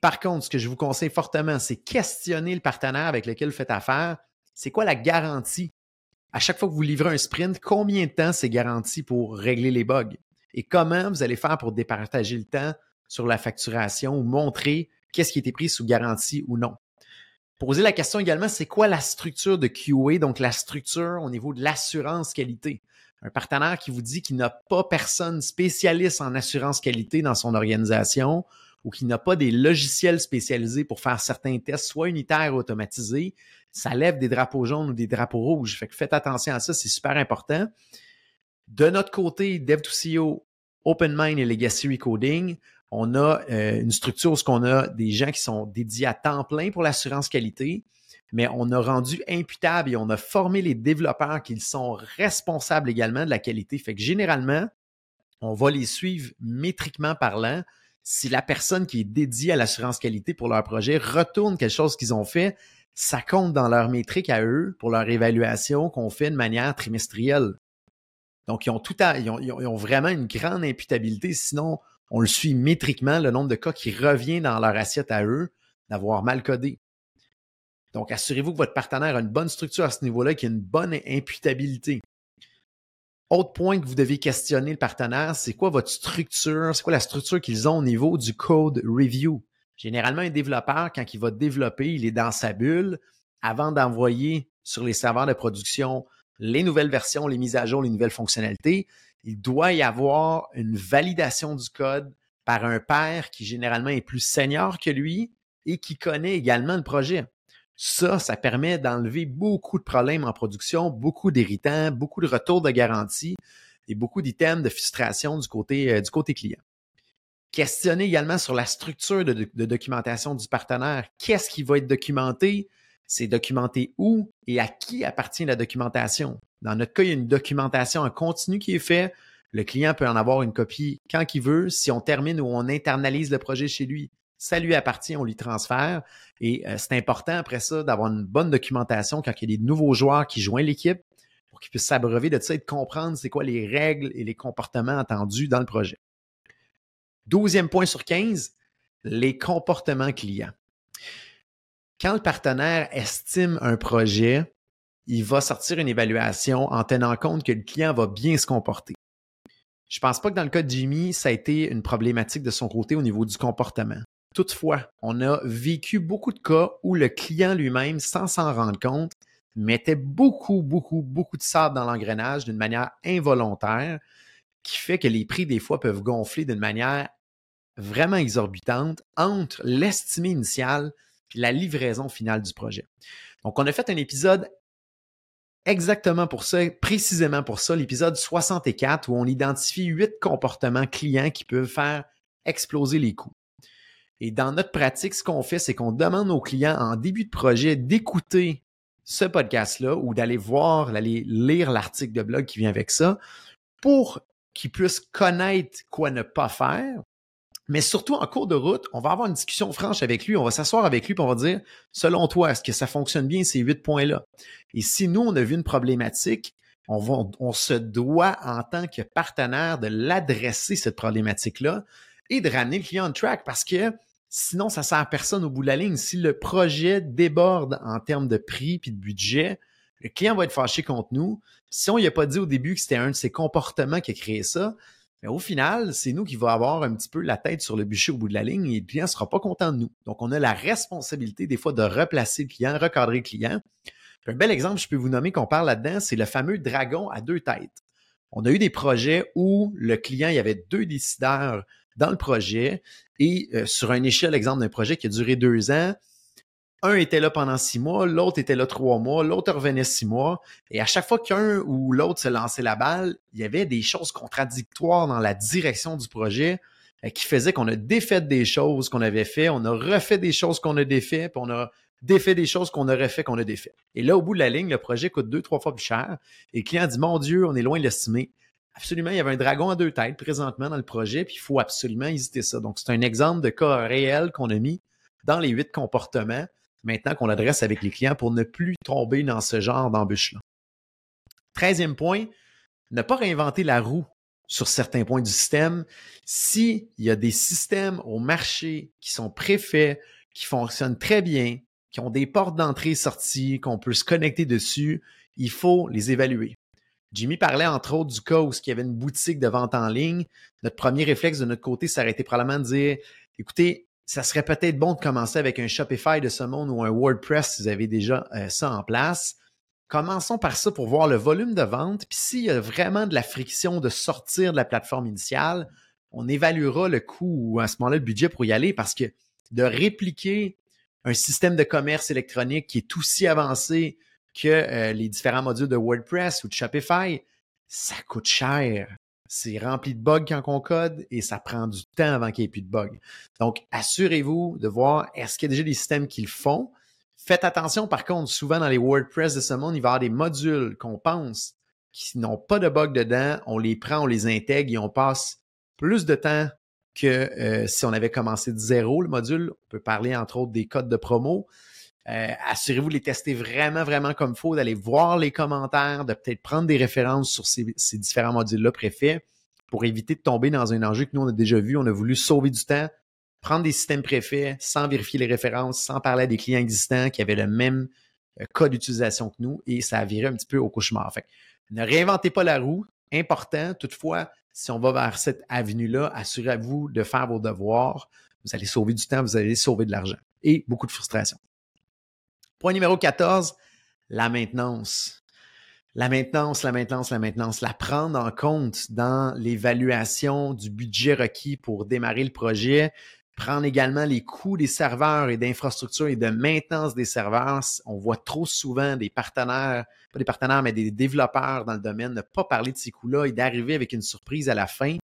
Par contre, ce que je vous conseille fortement, c'est questionner le partenaire avec lequel vous faites affaire. C'est quoi la garantie? À chaque fois que vous livrez un sprint, combien de temps c'est garanti pour régler les bugs? Et comment vous allez faire pour départager le temps sur la facturation ou montrer qu'est-ce qui a été pris sous garantie ou non. Poser la question également, c'est quoi la structure de QA, donc la structure au niveau de l'assurance qualité? Un partenaire qui vous dit qu'il n'a pas personne spécialiste en assurance qualité dans son organisation ou qui n'a pas des logiciels spécialisés pour faire certains tests, soit unitaires ou automatisés, ça lève des drapeaux jaunes ou des drapeaux rouges. Faites attention à ça, c'est super important. De notre côté, Dev2CO, OpenMind et Legacy Recoding, on a euh, une structure où on a des gens qui sont dédiés à temps plein pour l'assurance qualité, mais on a rendu imputable et on a formé les développeurs qui sont responsables également de la qualité. Fait que généralement, on va les suivre métriquement parlant. Si la personne qui est dédiée à l'assurance qualité pour leur projet retourne quelque chose qu'ils ont fait, ça compte dans leur métrique à eux pour leur évaluation qu'on fait de manière trimestrielle. Donc, ils ont tout à, ils ont vraiment une grande imputabilité. Sinon, on le suit métriquement, le nombre de cas qui revient dans leur assiette à eux d'avoir mal codé. Donc, assurez-vous que votre partenaire a une bonne structure à ce niveau-là, qu'il y a une bonne imputabilité. Autre point que vous devez questionner le partenaire, c'est quoi votre structure, c'est quoi la structure qu'ils ont au niveau du code review? Généralement, un développeur, quand il va développer, il est dans sa bulle avant d'envoyer sur les serveurs de production les nouvelles versions, les mises à jour, les nouvelles fonctionnalités il doit y avoir une validation du code par un père qui généralement est plus senior que lui et qui connaît également le projet. Ça, ça permet d'enlever beaucoup de problèmes en production, beaucoup d'irritants, beaucoup de retours de garantie et beaucoup d'items de frustration du côté, euh, du côté client. Questionner également sur la structure de documentation du partenaire. Qu'est-ce qui va être documenté? C'est documenté où et à qui appartient la documentation? Dans notre cas, il y a une documentation en continu qui est faite. Le client peut en avoir une copie quand il veut. Si on termine ou on internalise le projet chez lui, ça lui appartient, on lui transfère. Et euh, c'est important après ça d'avoir une bonne documentation quand il y a des nouveaux joueurs qui joignent l'équipe pour qu'ils puissent s'abreuver de ça et de comprendre c'est quoi les règles et les comportements attendus dans le projet. Douzième point sur 15, les comportements clients. Quand le partenaire estime un projet, il va sortir une évaluation en tenant compte que le client va bien se comporter. Je ne pense pas que dans le cas de Jimmy, ça a été une problématique de son côté au niveau du comportement. Toutefois, on a vécu beaucoup de cas où le client lui-même, sans s'en rendre compte, mettait beaucoup, beaucoup, beaucoup de sable dans l'engrenage d'une manière involontaire, qui fait que les prix, des fois, peuvent gonfler d'une manière vraiment exorbitante entre l'estimé initial et la livraison finale du projet. Donc, on a fait un épisode exactement pour ça, précisément pour ça, l'épisode 64 où on identifie huit comportements clients qui peuvent faire exploser les coûts. Et dans notre pratique, ce qu'on fait, c'est qu'on demande aux clients en début de projet d'écouter ce podcast-là ou d'aller voir, d'aller lire l'article de blog qui vient avec ça pour qu'ils puissent connaître quoi ne pas faire mais surtout, en cours de route, on va avoir une discussion franche avec lui. On va s'asseoir avec lui et on va dire, selon toi, est-ce que ça fonctionne bien ces huit points-là? Et si nous, on a vu une problématique, on, va, on se doit, en tant que partenaire, de l'adresser, cette problématique-là, et de ramener le client en track parce que sinon, ça sert à personne au bout de la ligne. Si le projet déborde en termes de prix puis de budget, le client va être fâché contre nous. Si on lui a pas dit au début que c'était un de ses comportements qui a créé ça, mais au final, c'est nous qui va avoir un petit peu la tête sur le bûcher au bout de la ligne et le client ne sera pas content de nous. Donc, on a la responsabilité des fois de replacer le client, recadrer le client. Un bel exemple, je peux vous nommer qu'on parle là-dedans, c'est le fameux dragon à deux têtes. On a eu des projets où le client, il y avait deux décideurs dans le projet et euh, sur une échelle, exemple d'un projet qui a duré deux ans, un était là pendant six mois, l'autre était là trois mois, l'autre revenait six mois. Et à chaque fois qu'un ou l'autre se lançait la balle, il y avait des choses contradictoires dans la direction du projet euh, qui faisaient qu'on a défait des choses qu'on avait fait, on a refait des choses qu'on a défait, puis on a défait des choses qu'on aurait fait qu'on a défait. Et là, au bout de la ligne, le projet coûte deux, trois fois plus cher. Et le client dit, mon Dieu, on est loin de l'estimer. Absolument, il y avait un dragon à deux têtes présentement dans le projet, puis il faut absolument hésiter ça. Donc, c'est un exemple de cas réel qu'on a mis dans les huit comportements maintenant qu'on l'adresse avec les clients pour ne plus tomber dans ce genre d'embûche-là. Treizième point, ne pas réinventer la roue sur certains points du système. S'il y a des systèmes au marché qui sont préfaits, qui fonctionnent très bien, qui ont des portes d'entrée et sortie, qu'on peut se connecter dessus, il faut les évaluer. Jimmy parlait entre autres du cas où il y avait une boutique de vente en ligne. Notre premier réflexe de notre côté, ça aurait été probablement de dire, écoutez, ça serait peut-être bon de commencer avec un Shopify de ce monde ou un WordPress si vous avez déjà euh, ça en place. Commençons par ça pour voir le volume de vente. Puis s'il y a vraiment de la friction de sortir de la plateforme initiale, on évaluera le coût ou à ce moment-là le budget pour y aller parce que de répliquer un système de commerce électronique qui est aussi avancé que euh, les différents modules de WordPress ou de Shopify, ça coûte cher c'est rempli de bugs quand on code et ça prend du temps avant qu'il n'y ait plus de bugs. Donc, assurez-vous de voir est-ce qu'il y a déjà des systèmes qui le font? Faites attention, par contre, souvent dans les WordPress de ce monde, il va y avoir des modules qu'on pense qui n'ont pas de bugs dedans. On les prend, on les intègre et on passe plus de temps que euh, si on avait commencé de zéro le module. On peut parler entre autres des codes de promo. Euh, assurez-vous de les tester vraiment, vraiment comme il faut, d'aller voir les commentaires, de peut-être prendre des références sur ces, différents modules-là préfaits pour éviter de tomber dans un enjeu que nous, on a déjà vu. On a voulu sauver du temps, prendre des systèmes préfaits sans vérifier les références, sans parler à des clients existants qui avaient le même euh, code d'utilisation que nous et ça a viré un petit peu au cauchemar. Fait ne réinventez pas la roue. Important, toutefois, si on va vers cette avenue-là, assurez-vous de faire vos devoirs. Vous allez sauver du temps, vous allez sauver de l'argent et beaucoup de frustration. Point numéro 14, la maintenance. La maintenance, la maintenance, la maintenance, la prendre en compte dans l'évaluation du budget requis pour démarrer le projet, prendre également les coûts des serveurs et d'infrastructure et de maintenance des serveurs. On voit trop souvent des partenaires, pas des partenaires, mais des développeurs dans le domaine ne pas parler de ces coûts-là et d'arriver avec une surprise à la fin.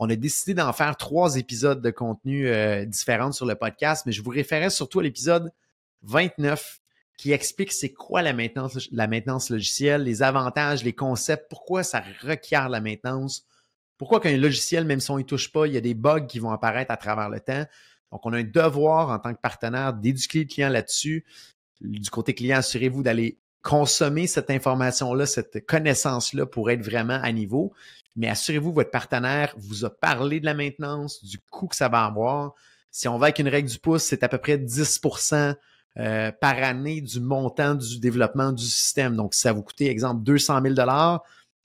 On a décidé d'en faire trois épisodes de contenu euh, différents sur le podcast, mais je vous référais surtout à l'épisode 29 qui explique c'est quoi la maintenance, la maintenance logicielle, les avantages, les concepts, pourquoi ça requiert la maintenance, pourquoi qu'un logiciel, même si on ne touche pas, il y a des bugs qui vont apparaître à travers le temps. Donc, on a un devoir en tant que partenaire d'éduquer le client là-dessus. Du côté client, assurez-vous d'aller consommer cette information-là, cette connaissance-là pour être vraiment à niveau. Mais assurez-vous, votre partenaire vous a parlé de la maintenance, du coût que ça va avoir. Si on va avec une règle du pouce, c'est à peu près 10 euh, par année du montant du développement du système. Donc, si ça vous coûtait, exemple, 200 000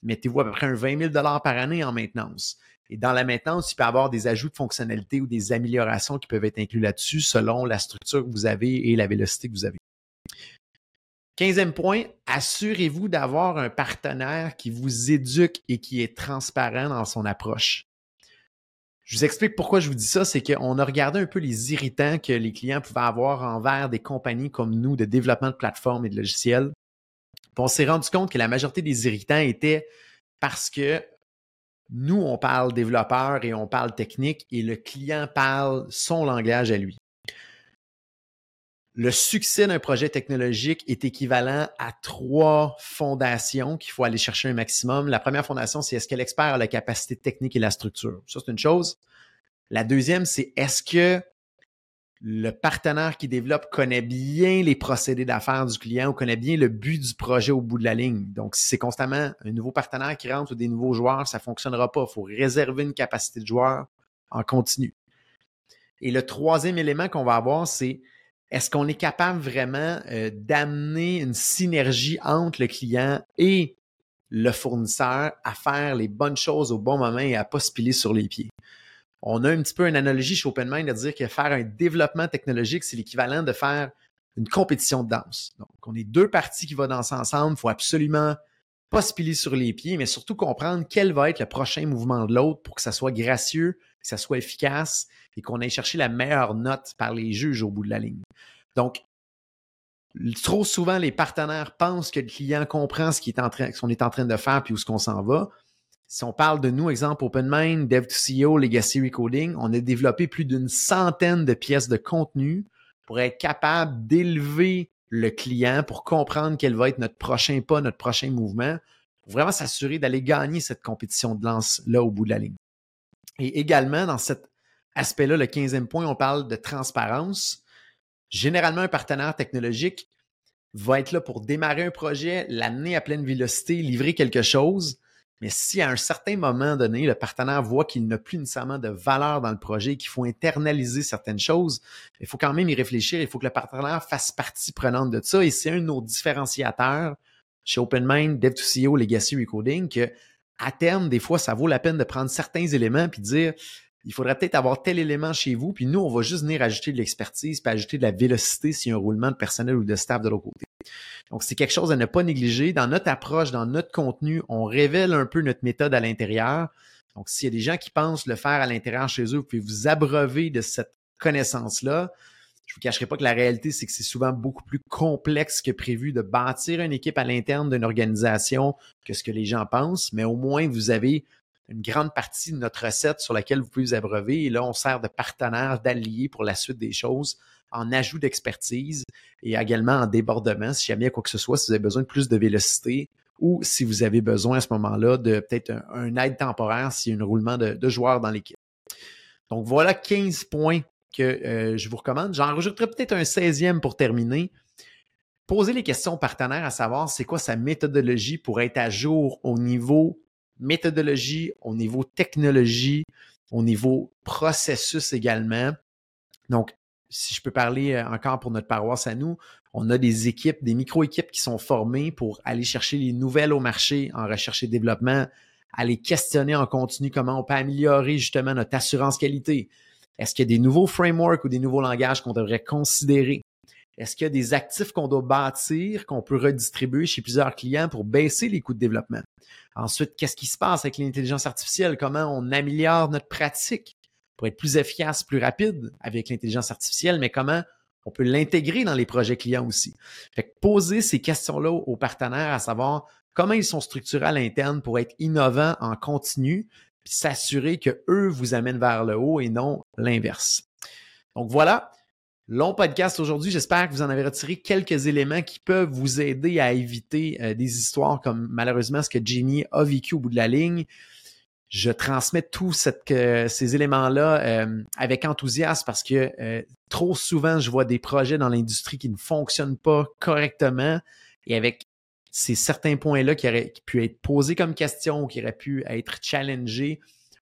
mettez-vous à peu près un 20 000 par année en maintenance. Et dans la maintenance, il peut y avoir des ajouts de fonctionnalités ou des améliorations qui peuvent être inclus là-dessus selon la structure que vous avez et la vélocité que vous avez. Quinzième point, assurez-vous d'avoir un partenaire qui vous éduque et qui est transparent dans son approche. Je vous explique pourquoi je vous dis ça, c'est qu'on a regardé un peu les irritants que les clients pouvaient avoir envers des compagnies comme nous de développement de plateformes et de logiciels. On s'est rendu compte que la majorité des irritants étaient parce que nous, on parle développeur et on parle technique et le client parle son langage à lui le succès d'un projet technologique est équivalent à trois fondations qu'il faut aller chercher un maximum. La première fondation, c'est est-ce que l'expert a la capacité technique et la structure? Ça, c'est une chose. La deuxième, c'est est-ce que le partenaire qui développe connaît bien les procédés d'affaires du client ou connaît bien le but du projet au bout de la ligne? Donc, si c'est constamment un nouveau partenaire qui rentre ou des nouveaux joueurs, ça ne fonctionnera pas. Il faut réserver une capacité de joueur en continu. Et le troisième élément qu'on va avoir, c'est est-ce qu'on est capable vraiment euh, d'amener une synergie entre le client et le fournisseur à faire les bonnes choses au bon moment et à pas se piler sur les pieds? On a un petit peu une analogie chez OpenMind de dire que faire un développement technologique, c'est l'équivalent de faire une compétition de danse. Donc, on est deux parties qui vont danser ensemble. Il faut absolument pas se piler sur les pieds, mais surtout comprendre quel va être le prochain mouvement de l'autre pour que ça soit gracieux, que ça soit efficace et qu'on aille chercher la meilleure note par les juges au bout de la ligne. Donc, trop souvent, les partenaires pensent que le client comprend ce qu'on est, en train, de faire puis où ce qu'on s'en va. Si on parle de nous, exemple OpenMind, Dev2CEO, Legacy Recoding, on a développé plus d'une centaine de pièces de contenu pour être capable d'élever le client pour comprendre quel va être notre prochain pas, notre prochain mouvement, pour vraiment s'assurer d'aller gagner cette compétition de lance-là au bout de la ligne. Et également, dans cet aspect-là, le 15e point, on parle de transparence. Généralement, un partenaire technologique va être là pour démarrer un projet, l'amener à pleine vélocité, livrer quelque chose. Mais si à un certain moment donné, le partenaire voit qu'il n'a plus nécessairement de valeur dans le projet, qu'il faut internaliser certaines choses, il faut quand même y réfléchir. Il faut que le partenaire fasse partie prenante de ça. Et c'est un de nos différenciateurs chez OpenMind, Dev2CEO, Legacy Recoding, que à terme, des fois, ça vaut la peine de prendre certains éléments puis dire il faudrait peut-être avoir tel élément chez vous, puis nous, on va juste venir ajouter de l'expertise, puis ajouter de la vélocité s'il y a un roulement de personnel ou de staff de l'autre côté. Donc, c'est quelque chose à ne pas négliger. Dans notre approche, dans notre contenu, on révèle un peu notre méthode à l'intérieur. Donc, s'il y a des gens qui pensent le faire à l'intérieur chez eux, vous pouvez vous abreuver de cette connaissance-là. Je vous cacherai pas que la réalité, c'est que c'est souvent beaucoup plus complexe que prévu de bâtir une équipe à l'interne d'une organisation que ce que les gens pensent, mais au moins vous avez une grande partie de notre recette sur laquelle vous pouvez vous abreuver. Et là, on sert de partenaire, d'allié pour la suite des choses en ajout d'expertise et également en débordement si jamais il y a quoi que ce soit, si vous avez besoin de plus de vélocité ou si vous avez besoin à ce moment-là de peut-être un, aide temporaire s'il y a un roulement de, de joueurs dans l'équipe. Donc voilà 15 points que euh, je vous recommande. J'en rajouterai peut-être un 16e pour terminer. Posez les questions aux partenaires à savoir c'est quoi sa méthodologie pour être à jour au niveau méthodologie, au niveau technologie, au niveau processus également. Donc, si je peux parler euh, encore pour notre paroisse à nous, on a des équipes, des micro-équipes qui sont formées pour aller chercher les nouvelles au marché en recherche et développement, aller questionner en continu comment on peut améliorer justement notre assurance qualité, est-ce qu'il y a des nouveaux frameworks ou des nouveaux langages qu'on devrait considérer? Est-ce qu'il y a des actifs qu'on doit bâtir, qu'on peut redistribuer chez plusieurs clients pour baisser les coûts de développement? Ensuite, qu'est-ce qui se passe avec l'intelligence artificielle? Comment on améliore notre pratique pour être plus efficace, plus rapide avec l'intelligence artificielle, mais comment on peut l'intégrer dans les projets clients aussi? Fait poser ces questions-là aux partenaires, à savoir comment ils sont structurés à l'interne pour être innovants en continu, puis s'assurer que eux vous amènent vers le haut et non l'inverse. Donc voilà, long podcast aujourd'hui. J'espère que vous en avez retiré quelques éléments qui peuvent vous aider à éviter euh, des histoires comme malheureusement ce que Jimmy a vécu au bout de la ligne. Je transmets tous ces éléments-là euh, avec enthousiasme parce que euh, trop souvent, je vois des projets dans l'industrie qui ne fonctionnent pas correctement et avec c'est certains points-là qui auraient pu être posés comme question ou qui auraient pu être challengés,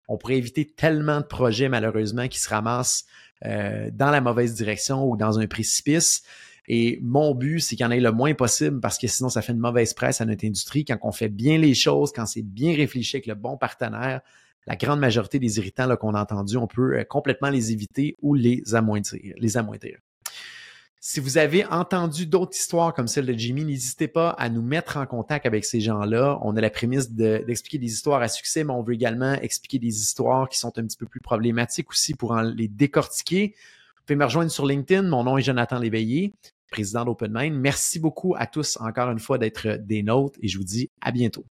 on pourrait éviter tellement de projets, malheureusement, qui se ramassent euh, dans la mauvaise direction ou dans un précipice. Et mon but, c'est qu'il y en ait le moins possible parce que sinon, ça fait une mauvaise presse à notre industrie. Quand on fait bien les choses, quand c'est bien réfléchi avec le bon partenaire, la grande majorité des irritants qu'on a entendus, on peut euh, complètement les éviter ou les amoindrir. Les amoindrir. Si vous avez entendu d'autres histoires comme celle de Jimmy, n'hésitez pas à nous mettre en contact avec ces gens-là. On a la prémisse d'expliquer des histoires à succès, mais on veut également expliquer des histoires qui sont un petit peu plus problématiques aussi pour en les décortiquer. Vous pouvez me rejoindre sur LinkedIn. Mon nom est Jonathan Léveillé, président d'OpenMind. Merci beaucoup à tous encore une fois d'être des nôtres et je vous dis à bientôt.